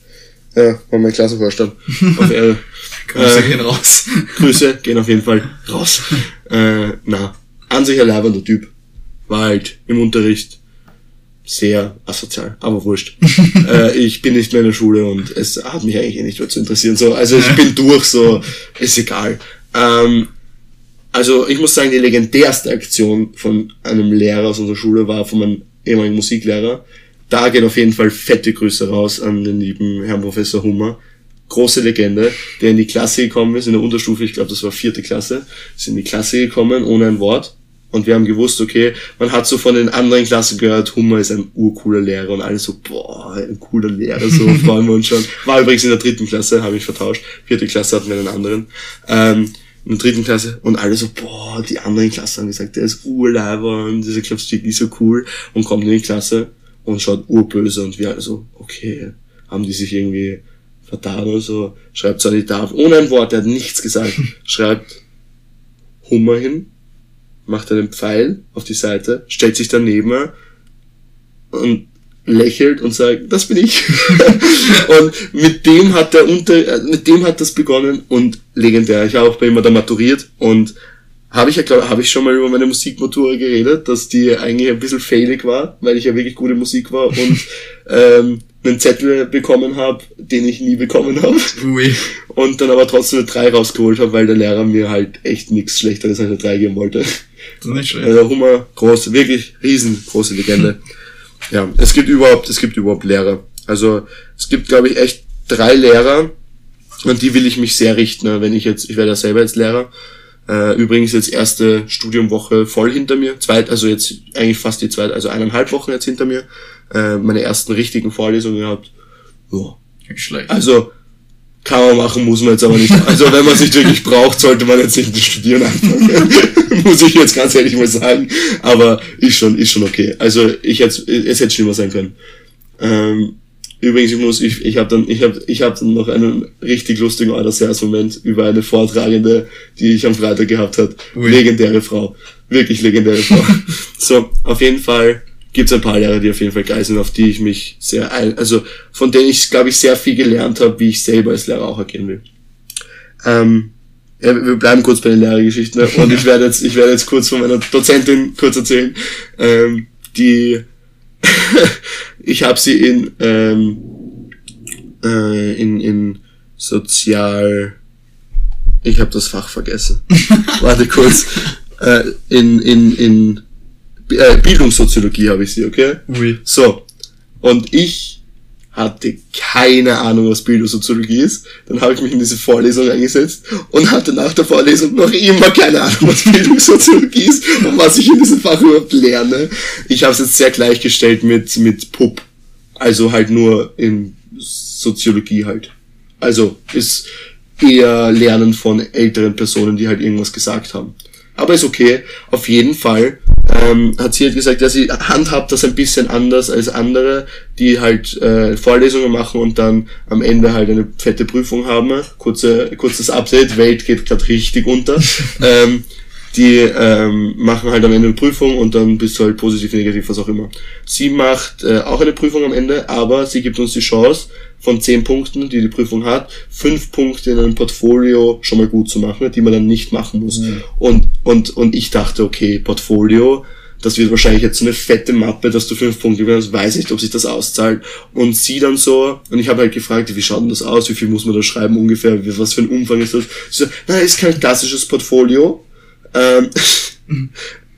Ja, war mein Klassenvorstand. Auf Ehre.
Grüße
Äh,
gehen raus.
Grüße gehen auf jeden Fall raus. Äh, na, an sich ein leibender Typ. War halt im Unterricht sehr asozial, aber wurscht. äh, ich bin nicht mehr in der Schule und es hat mich eigentlich eh nicht mehr zu interessieren. So, also ich bin durch, so, ist egal. Ähm, also ich muss sagen, die legendärste Aktion von einem Lehrer aus unserer Schule war von meinem ehemaligen Musiklehrer. Da gehen auf jeden Fall fette Grüße raus an den lieben Herrn Professor Hummer. Große Legende, der in die Klasse gekommen ist, in der Unterstufe, ich glaube, das war vierte Klasse, ist in die Klasse gekommen ohne ein Wort. Und wir haben gewusst, okay, man hat so von den anderen Klassen gehört, Hummer ist ein urcooler Lehrer und alle so, boah, ein cooler Lehrer, so freuen wir uns schon. War übrigens in der dritten Klasse, habe ich vertauscht. Vierte Klasse hatten wir einen anderen. Ähm, in der dritten Klasse und alle so, boah, die anderen Klassen haben gesagt, der ist urleiber und dieser Klappstick ist so cool und kommt in die Klasse und schaut urböse und wir alle so, okay, haben die sich irgendwie vertan oder so, schreibt so an die Tafel, ohne ein Wort, der hat nichts gesagt, schreibt Hummer hin, macht einen Pfeil auf die Seite, stellt sich daneben und lächelt und sagt, das bin ich. und mit dem hat der Unter, mit dem hat das begonnen und legendär. Ich habe auch bei ihm da maturiert und habe ich ja glaube habe ich schon mal über meine Musikmatura geredet, dass die eigentlich ein bisschen failig war, weil ich ja wirklich gute Musik war und ähm, einen Zettel bekommen habe, den ich nie bekommen habe
Ui.
und dann aber trotzdem eine 3 rausgeholt habe, weil der Lehrer mir halt echt nichts Schlechteres als eine 3 geben wollte.
Das ist nicht schlecht.
Also Hummer, groß, wirklich riesengroße Legende. Ja, es gibt überhaupt, es gibt überhaupt Lehrer. Also es gibt, glaube ich, echt drei Lehrer, und die will ich mich sehr richten, ne, wenn ich jetzt, ich werde ja selber jetzt Lehrer. Äh, übrigens jetzt erste Studiumwoche voll hinter mir, zweit, also jetzt eigentlich fast die zweite, also eineinhalb Wochen jetzt hinter mir, äh, meine ersten richtigen Vorlesungen gehabt. Ja.
Nicht schlecht.
Also kann man machen, muss man jetzt aber nicht. Also wenn man es nicht wirklich braucht, sollte man jetzt nicht studieren anfangen. muss ich jetzt ganz ehrlich mal sagen. Aber ist schon, ist schon okay. Also ich hätte, es hätte schlimmer sein können. Ähm, übrigens, ich muss, ich, ich habe dann, ich habe, ich habe dann noch einen richtig lustigen Moment über eine Vortragende, die ich am Freitag gehabt hat.
Ui.
Legendäre Frau, wirklich legendäre Frau. so, auf jeden Fall gibt es ein paar Lehrer, die auf jeden Fall geil sind, auf die ich mich sehr ein, also von denen ich, glaube ich, sehr viel gelernt habe, wie ich selber als Lehrer auch agieren will. Ähm, ja, wir bleiben kurz bei den Lehrergeschichten ne? und ich werde jetzt, ich werde jetzt kurz von meiner Dozentin kurz erzählen, ähm, die ich habe sie in ähm, äh, in in Sozial ich habe das Fach vergessen. Warte kurz. Äh, in in in äh, Bildungssoziologie habe ich sie, okay?
Ui.
So. Und ich hatte keine Ahnung, was Bildungssoziologie ist. Dann habe ich mich in diese Vorlesung eingesetzt und hatte nach der Vorlesung noch immer keine Ahnung, was Bildungssoziologie ist und was ich in diesem Fach überhaupt lerne. Ich habe es jetzt sehr gleichgestellt mit, mit PUB. Also halt nur in Soziologie halt. Also ist eher Lernen von älteren Personen, die halt irgendwas gesagt haben. Aber ist okay. Auf jeden Fall ähm, hat sie halt gesagt, ja, sie handhabt das ein bisschen anders als andere, die halt äh, Vorlesungen machen und dann am Ende halt eine fette Prüfung haben. Kurze, kurzes Update, Welt geht gerade richtig unter. ähm, die ähm, machen halt am Ende eine Prüfung und dann bist du halt positiv, negativ, was auch immer. Sie macht äh, auch eine Prüfung am Ende, aber sie gibt uns die Chance, von zehn Punkten, die die Prüfung hat, fünf Punkte in einem Portfolio schon mal gut zu machen, die man dann nicht machen muss. Und, und, und ich dachte, okay, Portfolio, das wird wahrscheinlich jetzt so eine fette Mappe, dass du fünf Punkte gewinnst, weiß nicht, ob sich das auszahlt. Und sie dann so, und ich habe halt gefragt, wie schaut denn das aus, wie viel muss man da schreiben ungefähr, was für ein Umfang ist das? Sie so, nein, ist kein klassisches Portfolio. Ähm,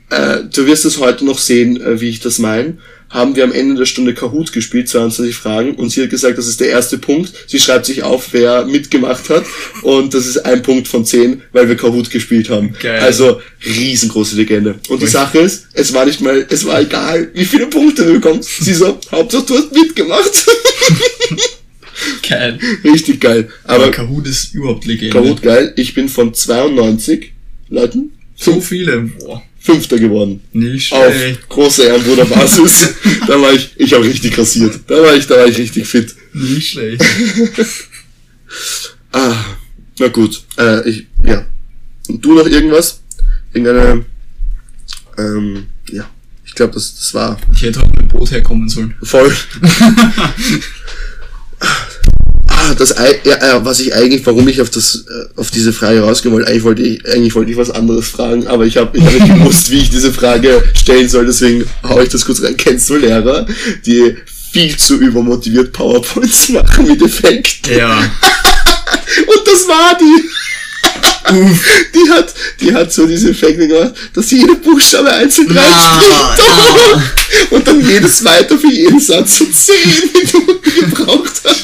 äh, du wirst es heute noch sehen, äh, wie ich das meine. Haben wir am Ende der Stunde Kahoot gespielt, 22 Fragen, und sie hat gesagt, das ist der erste Punkt. Sie schreibt sich auf, wer mitgemacht hat, und das ist ein Punkt von 10, weil wir Kahoot gespielt haben.
Geil.
Also riesengroße Legende. Und die. Sache ist, es war nicht mal, es war egal, wie viele Punkte du bekommst. Sie so, Hauptsache du hast mitgemacht.
Geil.
Richtig geil.
Aber
Aber
Kahoot ist überhaupt Legende.
Kahoot geil. Ich bin von 92 Leuten
So viele. Boah.
Fünfter geworden.
Nicht
auf
schlecht.
große Ehrenbruderbasis. da war ich, ich habe richtig kassiert. Da war ich, da war ich richtig fit.
Nicht schlecht.
Ah, na gut. Äh, ich, ja. Und du noch irgendwas? Irgendeine, ähm, ja. Ich glaube, das, das war.
Ich hätte heute mit dem Boot herkommen sollen.
Voll. ah, das, ja, was ich eigentlich, warum ich auf das, äh, auf diese Frage rausgehen wollte, eigentlich wollte ich, eigentlich wollte ich was anderes fragen, aber ich habe ich hab nicht gewusst, wie ich diese Frage stellen soll, deswegen hau ich das kurz rein. Kennst du Lehrer, die viel zu übermotiviert PowerPoints machen mit Effekten?
Ja.
Und das war die. Die hat, die hat so diese Effekte gemacht, dass sie jede Buchstabe einzeln
Na,
reinspringt. Und dann jedes weiter für jeden Satz so 10 Minuten gebraucht hat.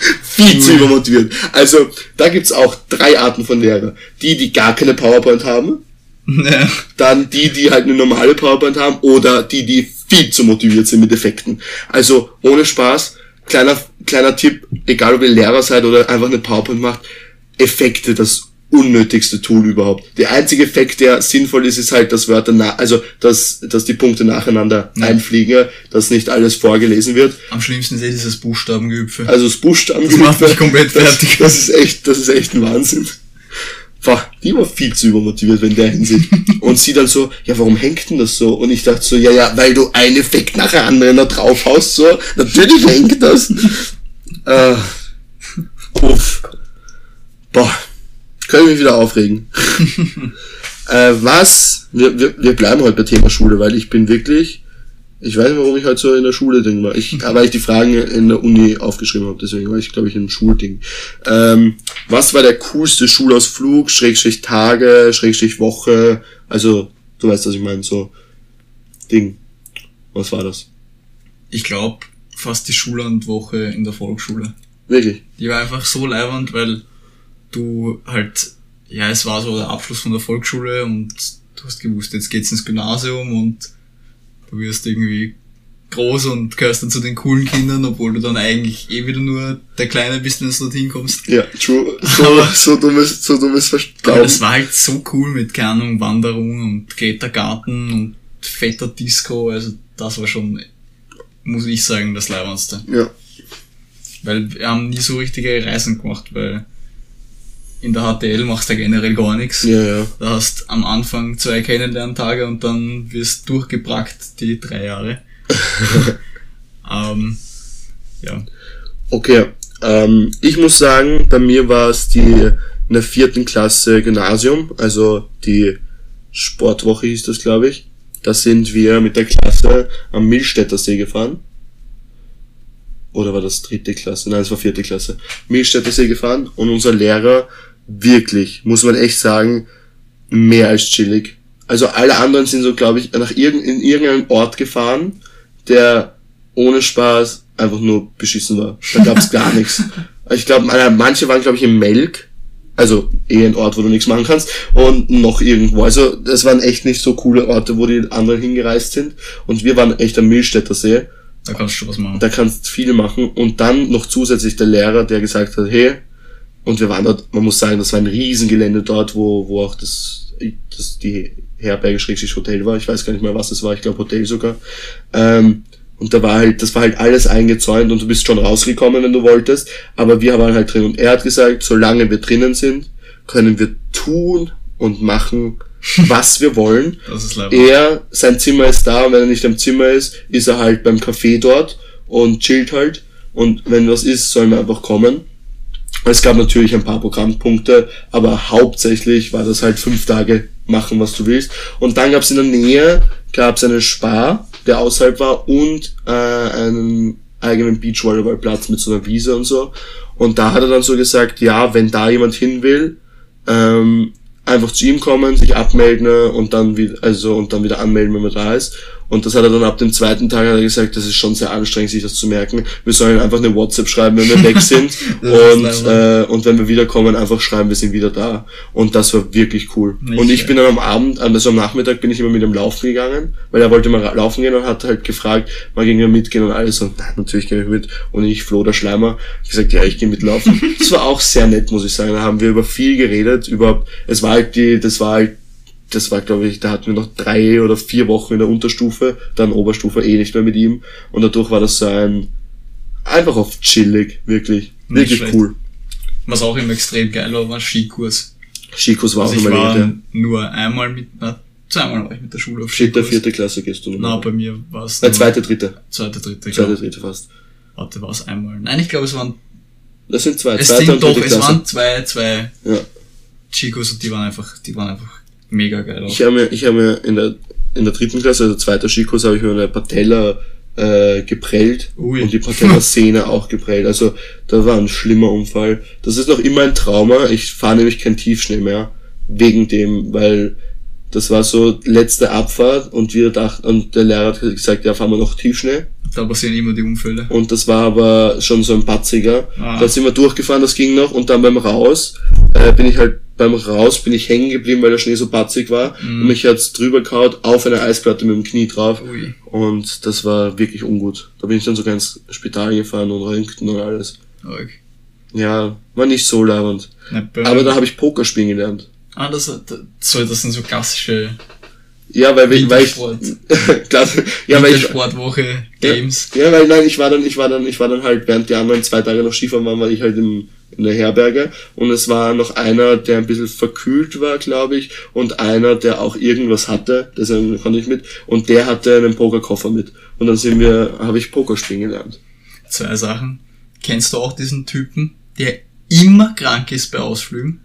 Viel zu übermotiviert. Also, da gibt's auch drei Arten von Lehrer. Die, die gar keine PowerPoint haben,
ja.
dann die, die halt eine normale PowerPoint haben oder die, die viel zu motiviert sind mit Effekten. Also ohne Spaß, kleiner, kleiner Tipp, egal ob ihr Lehrer seid oder einfach eine PowerPoint macht, Effekte, das unnötigste Tool überhaupt. Der einzige Effekt, der sinnvoll ist, ist halt, dass Wörter na also dass, dass die Punkte nacheinander einfliegen, dass nicht alles vorgelesen wird.
Am schlimmsten ist eh dieses Buchstabengehüpfe.
Also das Buchstaben
Das macht mich komplett
das,
fertig.
Das ist echt, das ist echt ein Wahnsinn. Boah, die war viel zu übermotiviert in der Hinsicht. Und sie dann so, ja, warum hängt denn das so? Und ich dachte so, ja, ja, weil du einen Effekt nach dem anderen da drauf haust, so, natürlich hängt das. Äh, uff. Boah, können mich wieder aufregen. äh, was? Wir, wir, wir bleiben heute bei Thema Schule, weil ich bin wirklich, ich weiß nicht, warum ich heute so in der Schule Ding war. Ich, weil ich die Fragen in der Uni aufgeschrieben habe, deswegen war ich, glaube ich, im Schulding. Ähm, was war der coolste Schulausflug, Schrägstrich Tage, Schrägstrich Woche? Also, du weißt, was ich meine, so Ding. Was war das?
Ich glaube, fast die Schullandwoche in der Volksschule.
Wirklich?
Die war einfach so leiwand, weil du halt, ja, es war so der Abschluss von der Volksschule und du hast gewusst, jetzt geht's ins Gymnasium und du wirst irgendwie groß und gehörst dann zu den coolen Kindern, obwohl du dann eigentlich eh wieder nur der Kleine bist, wenn du dorthin kommst.
Ja, true. So,
Aber-
so dummes, so dummes
Aber
Verstauben.
das war halt so cool mit, keine Ahnung, Wanderung und Klettergarten und fetter Disco, also das war schon, muss ich sagen, das Leibendste.
Ja.
Weil wir haben nie so richtige Reisen gemacht, weil in der HTL machst du generell gar nichts.
Ja, ja.
Da hast am Anfang zwei Kennenlerntage und dann wirst durchgebrackt die drei Jahre. ähm, ja.
Okay, ähm, ich muss sagen, bei mir war es die in der vierten Klasse Gymnasium, also die Sportwoche hieß das, glaube ich. Da sind wir mit der Klasse am Milstädter See gefahren. Oder war das dritte Klasse? Nein, es war vierte Klasse. Milstädter See gefahren und unser Lehrer, wirklich, muss man echt sagen, mehr als chillig. Also alle anderen sind so, glaube ich, nach irgend, in irgendeinen Ort gefahren, der ohne Spaß einfach nur beschissen war. Da gab's gar nichts. Ich glaube, manche waren, glaube ich, im Melk. Also eh ein Ort, wo du nichts machen kannst. Und noch irgendwo. Also das waren echt nicht so coole Orte, wo die anderen hingereist sind. Und wir waren echt am Milstädter See.
Da kannst du schon was machen.
Da kannst viel machen. Und dann noch zusätzlich der Lehrer, der gesagt hat, hey, und wir waren dort, man muss sagen, das war ein Riesengelände dort, wo, wo auch das, das die Herberge Schrägstrich Hotel war. Ich weiß gar nicht mehr, was es war. Ich glaube Hotel sogar. Ähm, und da war halt, das war halt alles eingezäunt und du bist schon rausgekommen, wenn du wolltest. Aber wir waren halt drin. Und er hat gesagt, solange wir drinnen sind, können wir tun und machen, was wir wollen.
Das ist leider.
Er, sein Zimmer ist da und wenn er nicht im Zimmer ist, ist er halt beim Café dort und chillt halt. Und wenn was ist, sollen wir einfach kommen. Es gab natürlich ein paar Programmpunkte, aber hauptsächlich war das halt fünf Tage machen, was du willst. Und dann gab es in der Nähe, gab es einen Spar, der außerhalb war und äh, einen eigenen Beachvolleyballplatz mit so einer Wiese und so. Und da hat er dann so gesagt, ja, wenn da jemand hin will, ähm, einfach zu ihm kommen, sich abmelden und dann wieder, also und dann wieder anmelden, wenn man da ist. Und das hat er dann ab dem zweiten Tag hat er gesagt, das ist schon sehr anstrengend, sich das zu merken. Wir sollen einfach eine WhatsApp schreiben, wenn wir weg sind. Und, äh, und wenn wir wiederkommen, einfach schreiben, wir sind wieder da. Und das war wirklich cool.
Nicht
und ich bin dann am Abend, also am Nachmittag bin ich immer mit ihm laufen gegangen, weil er wollte mal laufen gehen und hat halt gefragt, mal gegen wir mitgehen und alles. Und nein, natürlich gehe ich mit. Und ich, Flo, der Schleimer, gesagt, ja, ich gehe mitlaufen. das war auch sehr nett, muss ich sagen. Da haben wir über viel geredet, über, es war halt die, das war halt das war, glaube ich, da hatten wir noch drei oder vier Wochen in der Unterstufe, dann Oberstufe eh nicht mehr mit ihm. Und dadurch war das so ein, einfach auf chillig, wirklich,
Nicht
wirklich
schlecht.
cool.
Was auch immer extrem geil war, war Skikurs.
Skikurs war
Also
auch immer
war
legendär.
nur einmal mit, na, zweimal war ich mit der Schule auf
Dritte,
Skikurs.
vierte Klasse gehst du
Na,
noch.
bei mir war es
Nein, zweite, dritte.
zweite, dritte,
Zweite,
genau.
dritte fast.
Warte, war es einmal. Nein, ich glaube, es waren,
Das sind zwei.
es
Zweite
sind
und
doch,
dritte
es
Klasse.
waren zwei, zwei
Ja.
Chicos und die waren einfach, die waren einfach mega geil. Auch.
Ich habe mir, ich habe mir in der, in der dritten Klasse, also zweiter Skikurs, habe ich mir eine Patella äh, geprellt
Ui.
und die Patella-Szene auch geprellt. Also da war ein schlimmer Unfall. Das ist noch immer ein Trauma. Ich fahre nämlich kein Tiefschnee mehr wegen dem, weil das war so letzte Abfahrt und wir dachten und der Lehrer hat gesagt, ja fahren wir noch Tiefschnee
Da passieren immer die Unfälle.
und das war aber schon so ein patziger.
Ah.
Da sind wir durchgefahren, das ging noch und dann beim Raus äh, bin ich halt beim Raus bin ich hängen geblieben, weil der Schnee so patzig war
Mhm.
und mich hat's drüber gehauen auf eine Eisplatte mit dem Knie drauf
Ui.
und das war wirklich ungut. Da bin ich dann sogar ins Spital gefahren und röntgen und alles.
Arg.
Ja, war nicht so
bei
Aber da habe ich Poker spielen gelernt.
Ah, das, das, so, das sind so klassische
Ja, weil, weil ich
Wintersport.
klar, ja, weil ich
Wintersportwoche Games.
Ja, weil nein, ich war dann, ich war dann, ich war dann halt, während die anderen zwei Tage noch Skifahren waren, war ich halt in, in der Herberge und es war noch einer, der ein bisschen verkühlt war, glaube ich, und einer, der auch irgendwas hatte, deswegen konnte ich mit, und der hatte einen Pokerkoffer mit. Und dann sind wir, habe ich Poker spielen gelernt.
Zwei Sachen. Kennst du auch diesen Typen, der immer krank ist bei Ausflügen?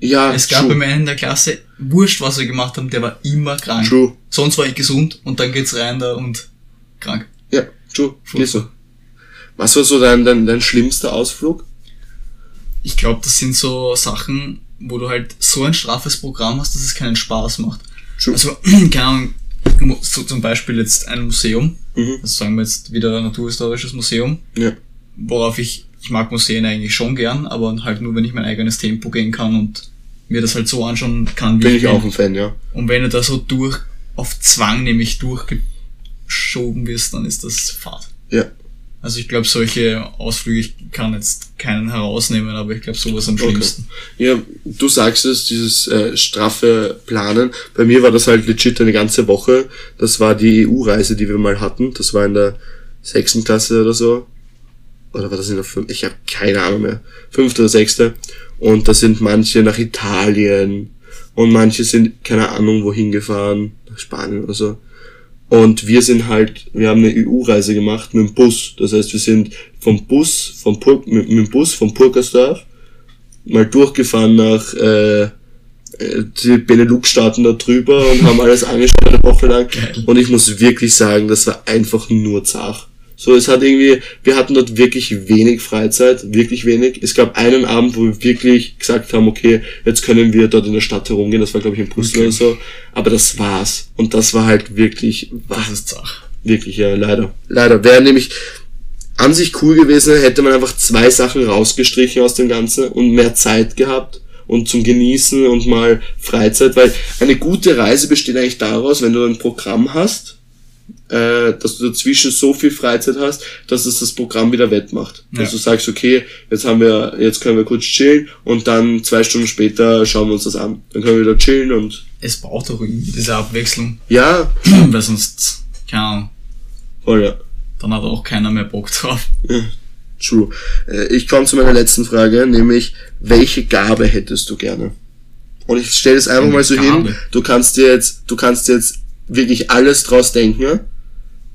Ja,
Es gab
true.
bei mir einen in der Klasse, wurscht was wir gemacht haben, der war immer krank.
True.
Sonst war ich gesund und dann geht's rein da und krank.
Ja, true. Ist so. Was war so dein, dein, dein schlimmster Ausflug?
Ich glaube, das sind so Sachen, wo du halt so ein straffes Programm hast, dass es keinen Spaß macht.
True.
Also, keine Ahnung, so zum Beispiel jetzt ein Museum,
Mhm.
also sagen wir jetzt wieder ein naturhistorisches Museum,
Ja.
worauf ich, ich mag Museen eigentlich schon gern, aber halt nur, wenn ich mein eigenes Tempo gehen kann und mir das halt so anschauen kann, wie
Bin ich
will.
auch ein Fan, ja.
Und wenn du da so durch, auf Zwang nämlich durchgeschoben wirst, dann ist das Fahrt.
Ja.
Also ich glaube, solche Ausflüge, ich kann jetzt keinen herausnehmen, aber ich glaube, sowas am
Okay.
schlimmsten.
Ja, du sagst es, dieses äh, straffe Planen. Bei mir war das halt legit eine ganze Woche. Das war die EU-Reise, die wir mal hatten. Das war in der sechsten Klasse oder so. Oder war das in der fünften? Ich habe keine Ahnung mehr. Fünfte oder sechste. Und da sind manche nach Italien und manche sind keine Ahnung wohin gefahren, nach Spanien oder so. Und wir sind halt, wir haben eine EU-Reise gemacht mit dem Bus. Das heißt, wir sind vom Bus, vom Pur mit, mit dem Bus vom Purkersdorf mal durchgefahren nach äh, äh, die Benelux-Staaten da drüber und haben alles angeschaut eine Woche lang. Und ich muss wirklich sagen, das war einfach nur zart. So, es hat irgendwie, wir hatten dort wirklich wenig Freizeit, wirklich wenig. Es gab einen Abend, wo wir wirklich gesagt haben, okay, jetzt können wir dort in der Stadt herumgehen. Das war, glaube ich, in Brüssel
Okay.
oder so. Aber das war's. Und das war halt wirklich,
Das ist Zach.
Wirklich, ja, leider. Leider. Wäre nämlich an sich cool gewesen, hätte man einfach zwei Sachen rausgestrichen aus dem Ganzen und mehr Zeit gehabt und zum Genießen und mal Freizeit, weil eine gute Reise besteht eigentlich daraus, wenn du ein Programm hast, äh, dass du dazwischen so viel Freizeit hast, dass es das Programm wieder wettmacht.
Ja.
Dass du sagst, okay, jetzt haben wir, jetzt können wir kurz chillen und dann zwei Stunden später schauen wir uns das an. Dann können wir wieder chillen und
Es braucht auch irgendwie diese Abwechslung,
ja,
weil sonst, keine Ahnung,
voll ja.
dann hat auch keiner mehr Bock drauf.
True. Äh, Ich komme zu meiner letzten Frage, nämlich, welche Gabe hättest du gerne? Und ich stelle es einfach mal so hin,
Gabe?
du kannst dir jetzt, du kannst dir jetzt wirklich alles draus denken.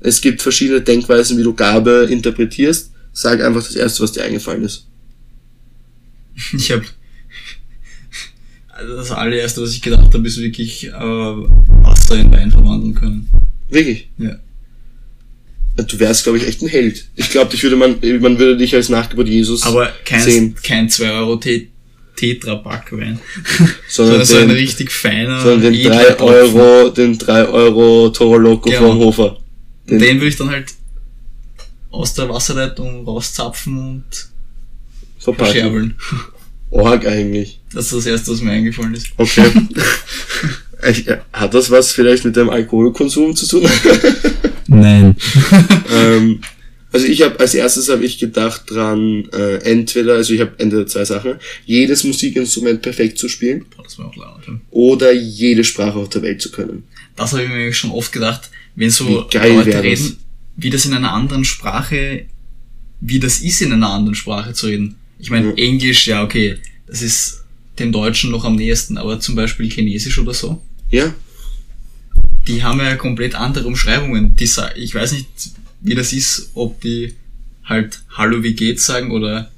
Es gibt verschiedene Denkweisen, wie du Gabe interpretierst. Sag einfach das erste, was dir eingefallen ist.
Ich habe also das allererste, was ich gedacht habe, ist wirklich äh, Wasser in Wein verwandeln können.
Wirklich.
Ja.
Du wärst, glaube ich, echt ein Held. Ich glaube, dich würde man, man würde dich als Nachgeburt Jesus
Aber kein,
sehen,
kein 2 Euro Te- Tetra-Pack-Wein.
sondern
Sondern so ein richtig feiner,
sondern den
edler
3
Tropfen.
Euro, den 3 Euro Toro Loco
Genau.
vom Hofer.
Den, den will ich dann halt aus der Wasserleitung rauszapfen und
Verpacken.
verscherbeln.
Org eigentlich.
Das ist das erste, was mir eingefallen ist.
Okay. Äh, Hat das was vielleicht mit dem Alkoholkonsum zu tun?
Nein.
ähm, also ich habe als erstes habe ich gedacht dran, äh, entweder, also ich habe entweder zwei Sachen, jedes Musikinstrument perfekt zu spielen
Das war auch laut.
oder jede Sprache auf der Welt zu können.
Das habe ich mir schon oft gedacht, wenn so Leute
wär das?
reden, wie das in einer anderen Sprache, wie das ist in einer anderen Sprache zu reden. Ich meine,
Ja.
Englisch, ja okay, das ist dem Deutschen noch am nächsten, aber zum Beispiel Chinesisch oder so.
Ja,
die haben ja komplett andere Umschreibungen. Die, ich weiß nicht, wie das ist, ob die halt Hallo, wie geht's sagen oder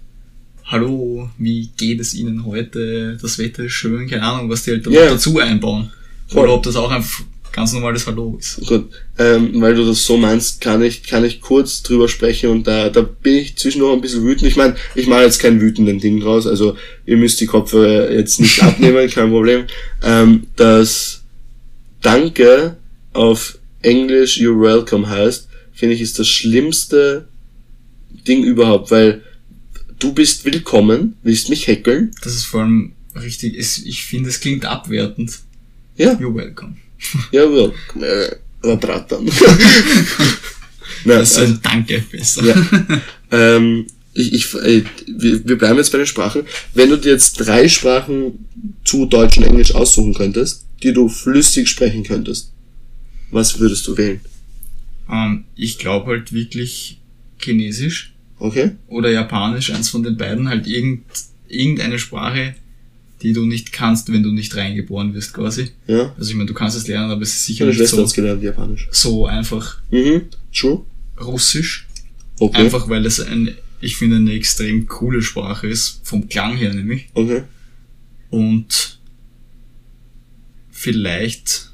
Hallo, wie geht es Ihnen heute? Das Wetter ist schön, keine Ahnung, was die halt noch dazu einbauen.
Voll.
Oder ob das auch einfach ganz normales Hallo ist.
Gut, ähm, weil du das so meinst, kann ich, kann ich kurz drüber sprechen und da, da bin ich zwischendurch ein bisschen wütend. Ich meine, ich mache jetzt kein wütenden Ding draus, also ihr müsst die Kopfhörer jetzt nicht abnehmen, kein Problem. Ähm, das Danke auf Englisch You're welcome heißt, finde ich, ist das schlimmste Ding überhaupt, weil du bist willkommen, willst mich heckeln.
Das ist vor allem richtig, ist, ich finde, es klingt abwertend.
Ja,
You're welcome.
ja, welcome. Äh, aber Bratan. Nein,
Das ist
also-
ein Danke besser.
Ja. ähm, ich, ich, äh, wir, wir bleiben jetzt bei den Sprachen. Wenn du dir jetzt drei Sprachen zu Deutsch und Englisch aussuchen könntest, die du flüssig sprechen könntest, was würdest du wählen?
Ähm, ich glaube halt wirklich Chinesisch
Okay?
oder Japanisch, eins von den beiden, halt irgend, irgendeine Sprache, die du nicht kannst, wenn du nicht reingeboren wirst quasi.
Ja?
Also ich meine, du kannst es lernen, aber es ist sicher
Meine
nicht
Schwester
so,
hat's gelernt, Japanisch.
so einfach
Mhm. True?
Russisch.
Okay.
Einfach weil es ein, ich finde, eine extrem coole Sprache ist, vom Klang her nämlich.
Okay.
Und vielleicht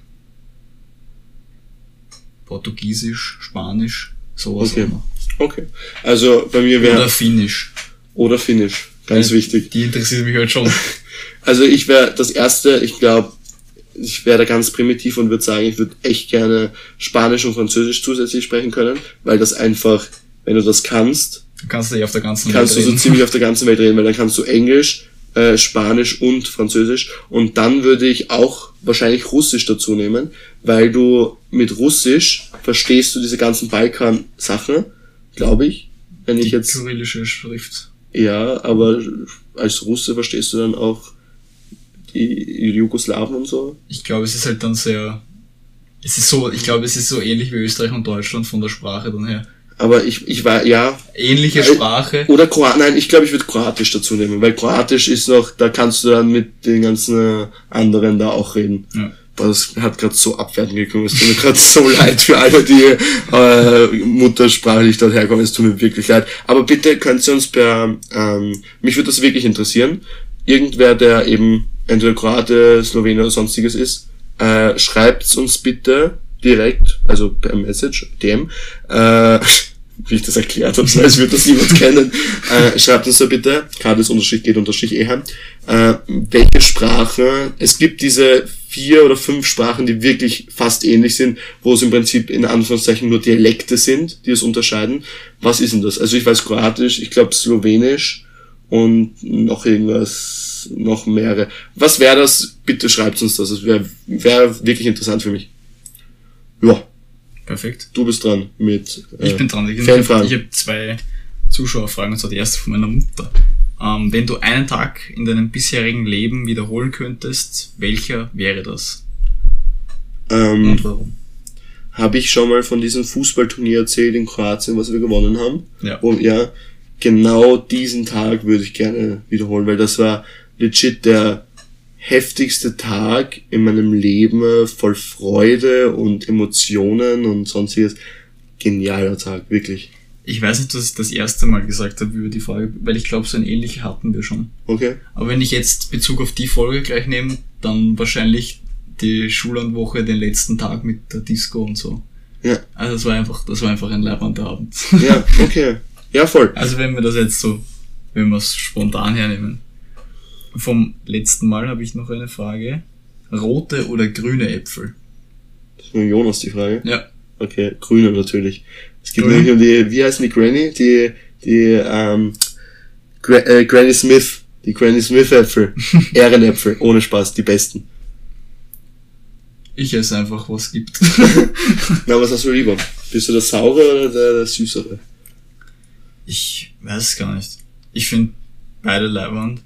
Portugiesisch, Spanisch, sowas
Okay. Okay. Also bei mir wäre
Oder Finnisch.
oder Finnisch. Ganz
Weil
wichtig.
Die interessiert mich halt schon.
Also ich wäre das erste, ich glaube, ich wäre da ganz primitiv und würde sagen, ich würde echt gerne Spanisch und Französisch zusätzlich sprechen können, weil das einfach, wenn du das kannst,
Du kannst ja auf der ganzen
kannst du
Welt
so
reden.
ziemlich auf der ganzen Welt reden, weil dann kannst du Englisch, äh, Spanisch und Französisch und dann würde ich auch wahrscheinlich Russisch dazu nehmen, weil du mit Russisch verstehst du diese ganzen Balkan-Sachen, glaube ich. Wenn ich
Die
jetzt
kyrillische Schrift.
ja, aber als Russe verstehst du dann auch die Jugoslawen und so.
Ich glaube, es ist halt dann sehr. Es ist so, ich glaube, es ist so ähnlich wie Österreich und Deutschland von der Sprache dann her.
Aber ich, ich war, ja,
Ähnliche
Äh,
Sprache.
oder Kroat, nein, ich glaube, ich würde Kroatisch dazu nehmen, weil Kroatisch ist noch, da kannst du dann mit den ganzen äh, anderen da auch reden.
Ja.
Das hat gerade so abwertend geklungen, es tut mir gerade so leid für alle, die äh, muttersprachlich dort herkommen, es tut mir wirklich leid. Aber bitte könnt ihr uns per, ähm, mich würde das wirklich interessieren, irgendwer, der eben entweder Kroate, Slowene oder sonstiges ist, äh, schreibt's uns bitte direkt, also per Message, DM, äh, wie ich das erklärt habe, als würde das niemand kennen, äh, schreibt uns da bitte, kades-geht-eheim, äh, welche Sprache, es gibt diese vier oder fünf Sprachen, die wirklich fast ähnlich sind, wo es im Prinzip in Anführungszeichen nur Dialekte sind, die es unterscheiden. Was ist denn das? Also ich weiß Kroatisch, ich glaube Slowenisch und noch irgendwas, noch mehrere. Was wäre das? Bitte schreibt uns das. Das wäre wär wirklich interessant für mich. Ja,
Perfekt.
du bist dran mit äh,
Ich bin dran. Ich, ich habe hab zwei Zuschauerfragen, und zwar die erste von meiner Mutter. Ähm, wenn du einen Tag in deinem bisherigen Leben wiederholen könntest, welcher wäre das?
Ähm,
Und warum?
Habe ich schon mal von diesem Fußballturnier erzählt in Kroatien, was wir gewonnen haben?
Ja.
Wo, ja, genau diesen Tag würde ich gerne wiederholen, weil das war legit der heftigste Tag in meinem Leben, äh, voll Freude und Emotionen und sonstiges. Genialer Tag, wirklich.
Ich weiß nicht, was ich das erste Mal gesagt habe über die Frage, weil ich glaube, so ein ähnlich hatten wir schon.
Okay?
Aber wenn ich jetzt Bezug auf die Folge gleich nehme, dann wahrscheinlich die Schullandwoche, den letzten Tag mit der Disco und so.
Ja,
Also das war einfach, das war einfach ein leibender Abend.
ja, okay. Ja, voll.
Also wenn wir das jetzt so, wenn wir es spontan hernehmen. Vom letzten Mal habe ich noch eine Frage. Rote oder grüne Äpfel?
Das ist nur Jonas die Frage.
Ja.
Okay, grüne natürlich. Es geht
Grün.
nämlich um die, wie heißen die Granny? Die, die, ähm, Gra äh, Granny Smith. Die Granny Smith Äpfel. Ehrenäpfel. Ohne Spaß, die besten.
Ich esse einfach, was es gibt.
Na, was hast du lieber? Bist du der saure oder der, der süßere?
Ich weiß es gar nicht. Ich finde beide leibend.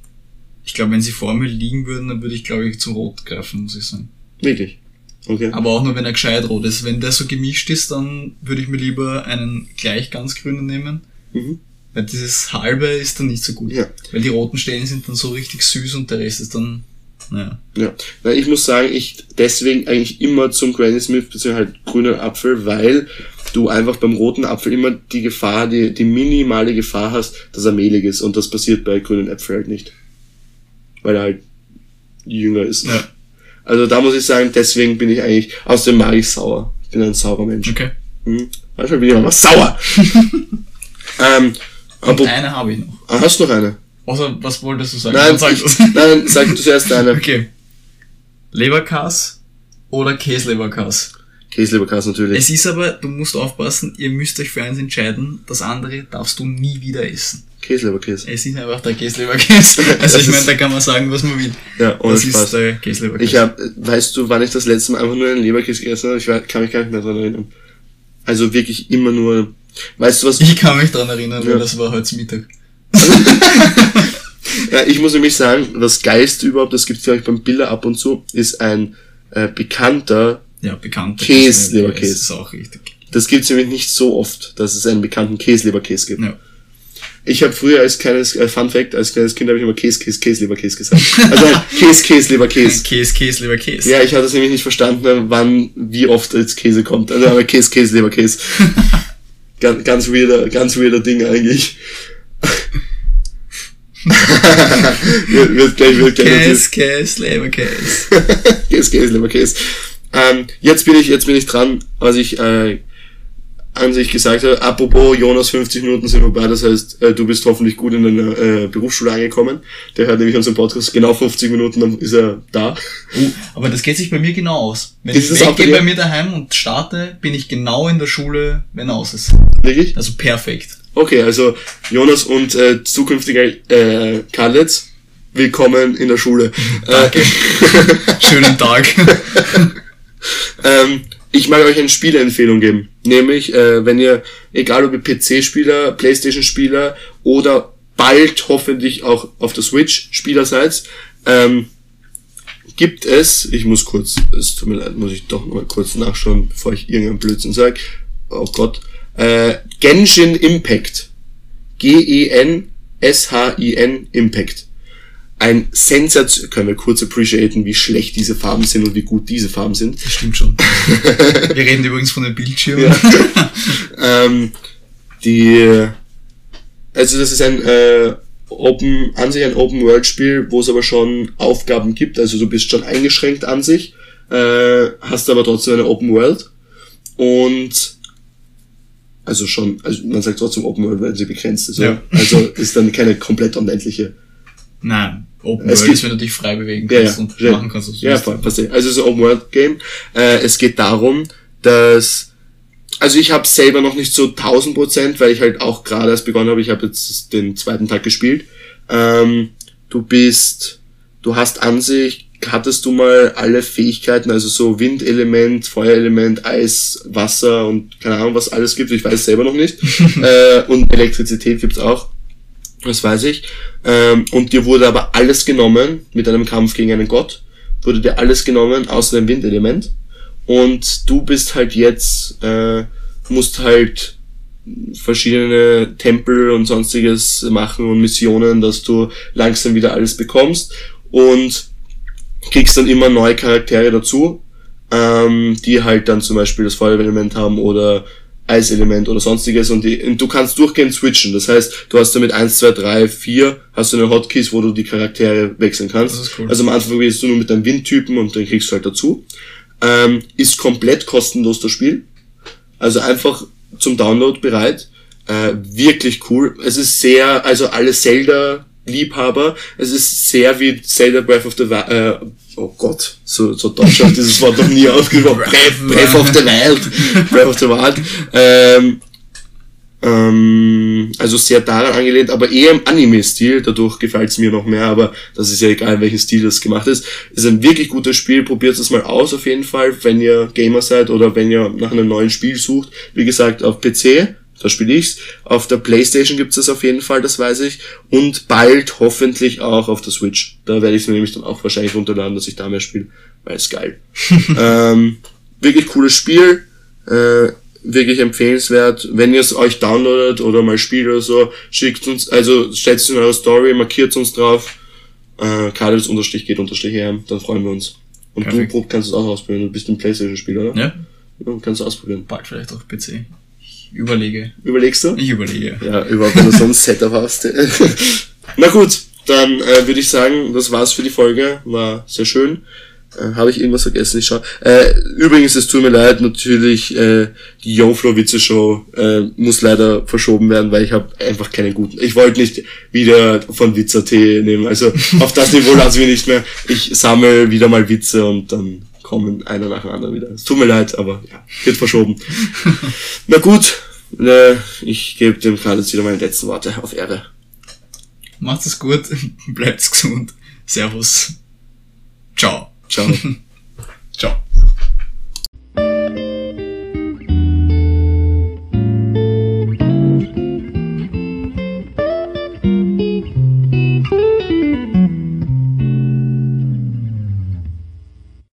Ich glaube, wenn sie vor mir liegen würden, dann würde ich, glaube ich, zu rot greifen, muss ich sagen.
Wirklich? Okay.
Aber auch nur, wenn er gescheit rot ist. Wenn der so gemischt ist, dann würde ich mir lieber einen gleich ganz grünen nehmen.
Mhm.
Weil dieses halbe ist dann nicht so gut.
Ja.
Weil die roten Stellen sind dann so richtig süß und der Rest ist dann Ja.
Ja, weil ich muss sagen, ich deswegen eigentlich immer zum Granny Smith bzw. halt grünen Apfel, weil du einfach beim roten Apfel immer die Gefahr, die, die minimale Gefahr hast, dass er mehlig ist und das passiert bei grünen Äpfeln halt nicht. Weil er halt jünger ist.
Ja.
Also da muss ich sagen, deswegen bin ich eigentlich, außerdem mag ich sauer. Ich bin ein saurer Mensch.
Okay.
Hm. Manchmal bin ich auch mal sauer. ähm,
Und eine habe ich noch.
ah, hast du noch eine?
Außer, was wolltest du sagen?
Nein,
sag
ich, nein, sag du zuerst eine.
Okay. Leberkas oder Käsleberkas?
Käseleberkas natürlich.
Es ist aber, du musst aufpassen, ihr müsst euch für eins entscheiden, das andere darfst du nie wieder essen.
Käseleberkäse.
Es ist einfach der Käsleberkäse. Also ich meine, da kann man sagen, was man will.
Ja, ohne
das
Spaß.
ist der Käsleberkäse.
Ich hab, weißt du, wann ich das letzte Mal einfach nur einen Leberkäse gegessen habe? Ich kann mich gar nicht mehr dran erinnern. Also wirklich immer nur, weißt du was?
Ich kann mich dran erinnern,
Ja.
weil das war heute Mittag.
Ja, ich muss nämlich sagen, das Geilste überhaupt, das gibt's ich beim Billa ab und zu, ist ein äh, bekannter,
Ja, bekannt.
Käsleberkäse.
Das ist auch richtig.
das gibt's nämlich nicht so oft, dass es einen bekannten Käseleberkäse gibt.
Ja.
Ich habe früher als kleines, äh, Fun Fact, als kleines Kind habe ich immer Käse, Käse, Käseleberkäse gesagt. Also halt Käse, Käseleberkäse.
Käse, Käsleberkäse.
Ja, ich hatte es nämlich nicht verstanden, wann, wie oft jetzt Käse kommt. Also aber Käse, Käse, Leberkäse. ganz, ganz weirder, ganz weirder Ding eigentlich. wird, wird gleich, wird gleich
Käse, Käsleberkäse.
Käse, Käse, Leberkäse. Ähm, jetzt bin ich, jetzt bin ich dran, was ich äh, an sich gesagt habe. Apropos, Jonas, 50 Minuten sind vorbei, das heißt, äh, du bist hoffentlich gut in deiner äh, Berufsschule angekommen. Der hört nämlich unseren Podcast genau 50 Minuten, dann ist er da.
Oh, aber das geht sich bei mir genau aus. Wenn
Ist
ich weggehe bei mir daheim und starte, bin ich genau in der Schule, wenn er aus ist.
Wirklich?
Also perfekt.
Okay, also Jonas und äh, zukünftiger äh, Kadets, willkommen in der Schule.
Danke. Schönen Tag.
Ähm, ich mag euch eine Spieleempfehlung geben. Nämlich, äh, wenn ihr, egal ob ihr PC-Spieler, Playstation-Spieler oder bald hoffentlich auch auf der Switch-Spieler seid, ähm, gibt es, ich muss kurz, es tut mir leid, muss ich doch mal kurz nachschauen, bevor ich irgendeinen Blödsinn sage. Oh Gott. Äh, Genshin Impact. G-E-N-S-H-I-N Impact. Ein Sensation, können wir kurz appreciaten, wie schlecht diese Farben sind und wie gut diese Farben sind.
Das stimmt schon. Wir reden übrigens von den Bildschirmen.
ähm, die, also das ist ein äh, Open, an sich ein Open World Spiel, wo es aber schon Aufgaben gibt. Also du bist schon eingeschränkt an sich, äh, hast aber trotzdem eine Open World und also schon, also man sagt trotzdem Open World, weil sie begrenzt ist.
Ja.
Also ist dann keine komplett unendliche.
Nein, Open
Es
World ist, wenn du dich frei bewegen kannst
ja,
und
ja.
machen kannst, was du
Ja,
willst.
voll, verstehe. Also es ist ein Open World Game. Äh, es geht darum, dass also ich habe selber noch nicht so 1000 Prozent, weil ich halt auch gerade erst begonnen habe. Ich habe jetzt den zweiten Tag gespielt. Ähm, du bist, du hast an sich, hattest du mal alle Fähigkeiten, also so Windelement, Feuerelement, Eis, Wasser und keine Ahnung, was alles gibt. Ich weiß es selber noch nicht. äh, und Elektrizität gibt's auch. Das weiß ich. Ähm, und dir wurde aber alles genommen mit einem Kampf gegen einen Gott. Wurde dir alles genommen, außer dem Windelement. Und du bist halt jetzt, äh, musst halt verschiedene Tempel und sonstiges machen und Missionen, dass du langsam wieder alles bekommst und kriegst dann immer neue Charaktere dazu, ähm, die halt dann zum Beispiel das Feuerelement haben oder Eiselement oder sonstiges und, die, und du kannst durchgehend switchen. Das heißt, du hast damit 1, 2, 3, 4, hast du eine Hotkeys, wo du die Charaktere wechseln kannst.
Cool.
Also am Anfang probierst du nur mit deinem Windtypen und dann kriegst du halt dazu. Ähm, ist komplett kostenlos das Spiel. Also einfach zum Download bereit. Äh, wirklich cool. Es ist sehr, also alle Zelda-Liebhaber, es ist sehr wie Zelda Breath of the Wild, äh, oh Gott, so, so deutsch habe dieses Wort noch nie aufgesprochen. Breath, Breath of the Wild. Breath of the Wild. Ähm, ähm, also sehr daran angelehnt, aber eher im Anime-Stil, dadurch gefällt es mir noch mehr, aber das ist ja egal, in welchem Stil das gemacht ist. Ist ein wirklich gutes Spiel, probiert es mal aus auf jeden Fall, wenn ihr Gamer seid oder wenn ihr nach einem neuen Spiel sucht. Wie gesagt, auf PC, da spiele ich's. Auf der Playstation gibt's das auf jeden Fall, das weiß ich. Und bald hoffentlich auch auf der Switch. Da werde ich es mir nämlich dann auch wahrscheinlich runterladen, dass ich da mehr spiele, weil es geil. ähm, wirklich cooles Spiel. Äh, wirklich empfehlenswert. Wenn ihr es euch downloadet oder mal spielt oder so, schickt uns, also stellt es in eure Story, markiert uns drauf äh, Kadels unterstrich geht unterstrich her, dann freuen wir uns. Und
Perfekt.
du Prob, kannst es auch ausprobieren, du bist ein Playstation-Spieler, oder?
Ja,
Ja, kannst du ausprobieren.
bald vielleicht auch PC. Ich überlege.
Überlegst du?
Ich überlege.
Ja, überhaupt, wenn du so ein Setup hast. Na gut, dann äh, würde ich sagen, das war's für die Folge. War sehr schön. Äh, Habe ich irgendwas vergessen? Ich schau. Äh, übrigens, es tut mir leid, natürlich, äh, die Jungfrau-Witze-Show äh, muss leider verschoben werden, weil ich habe einfach keine guten. Ich wollte nicht wieder von Witzer Tee nehmen. Also auf das Niveau lassen wir nicht mehr. Ich sammle wieder mal Witze und dann kommen einer nach dem anderen wieder. Es tut mir leid, aber ja, wird verschoben. Na gut, äh, ich gebe dem Karl jetzt wieder meine letzten Worte auf Ehre.
Macht es gut, bleibt gesund. Servus. Ciao.
Ciao.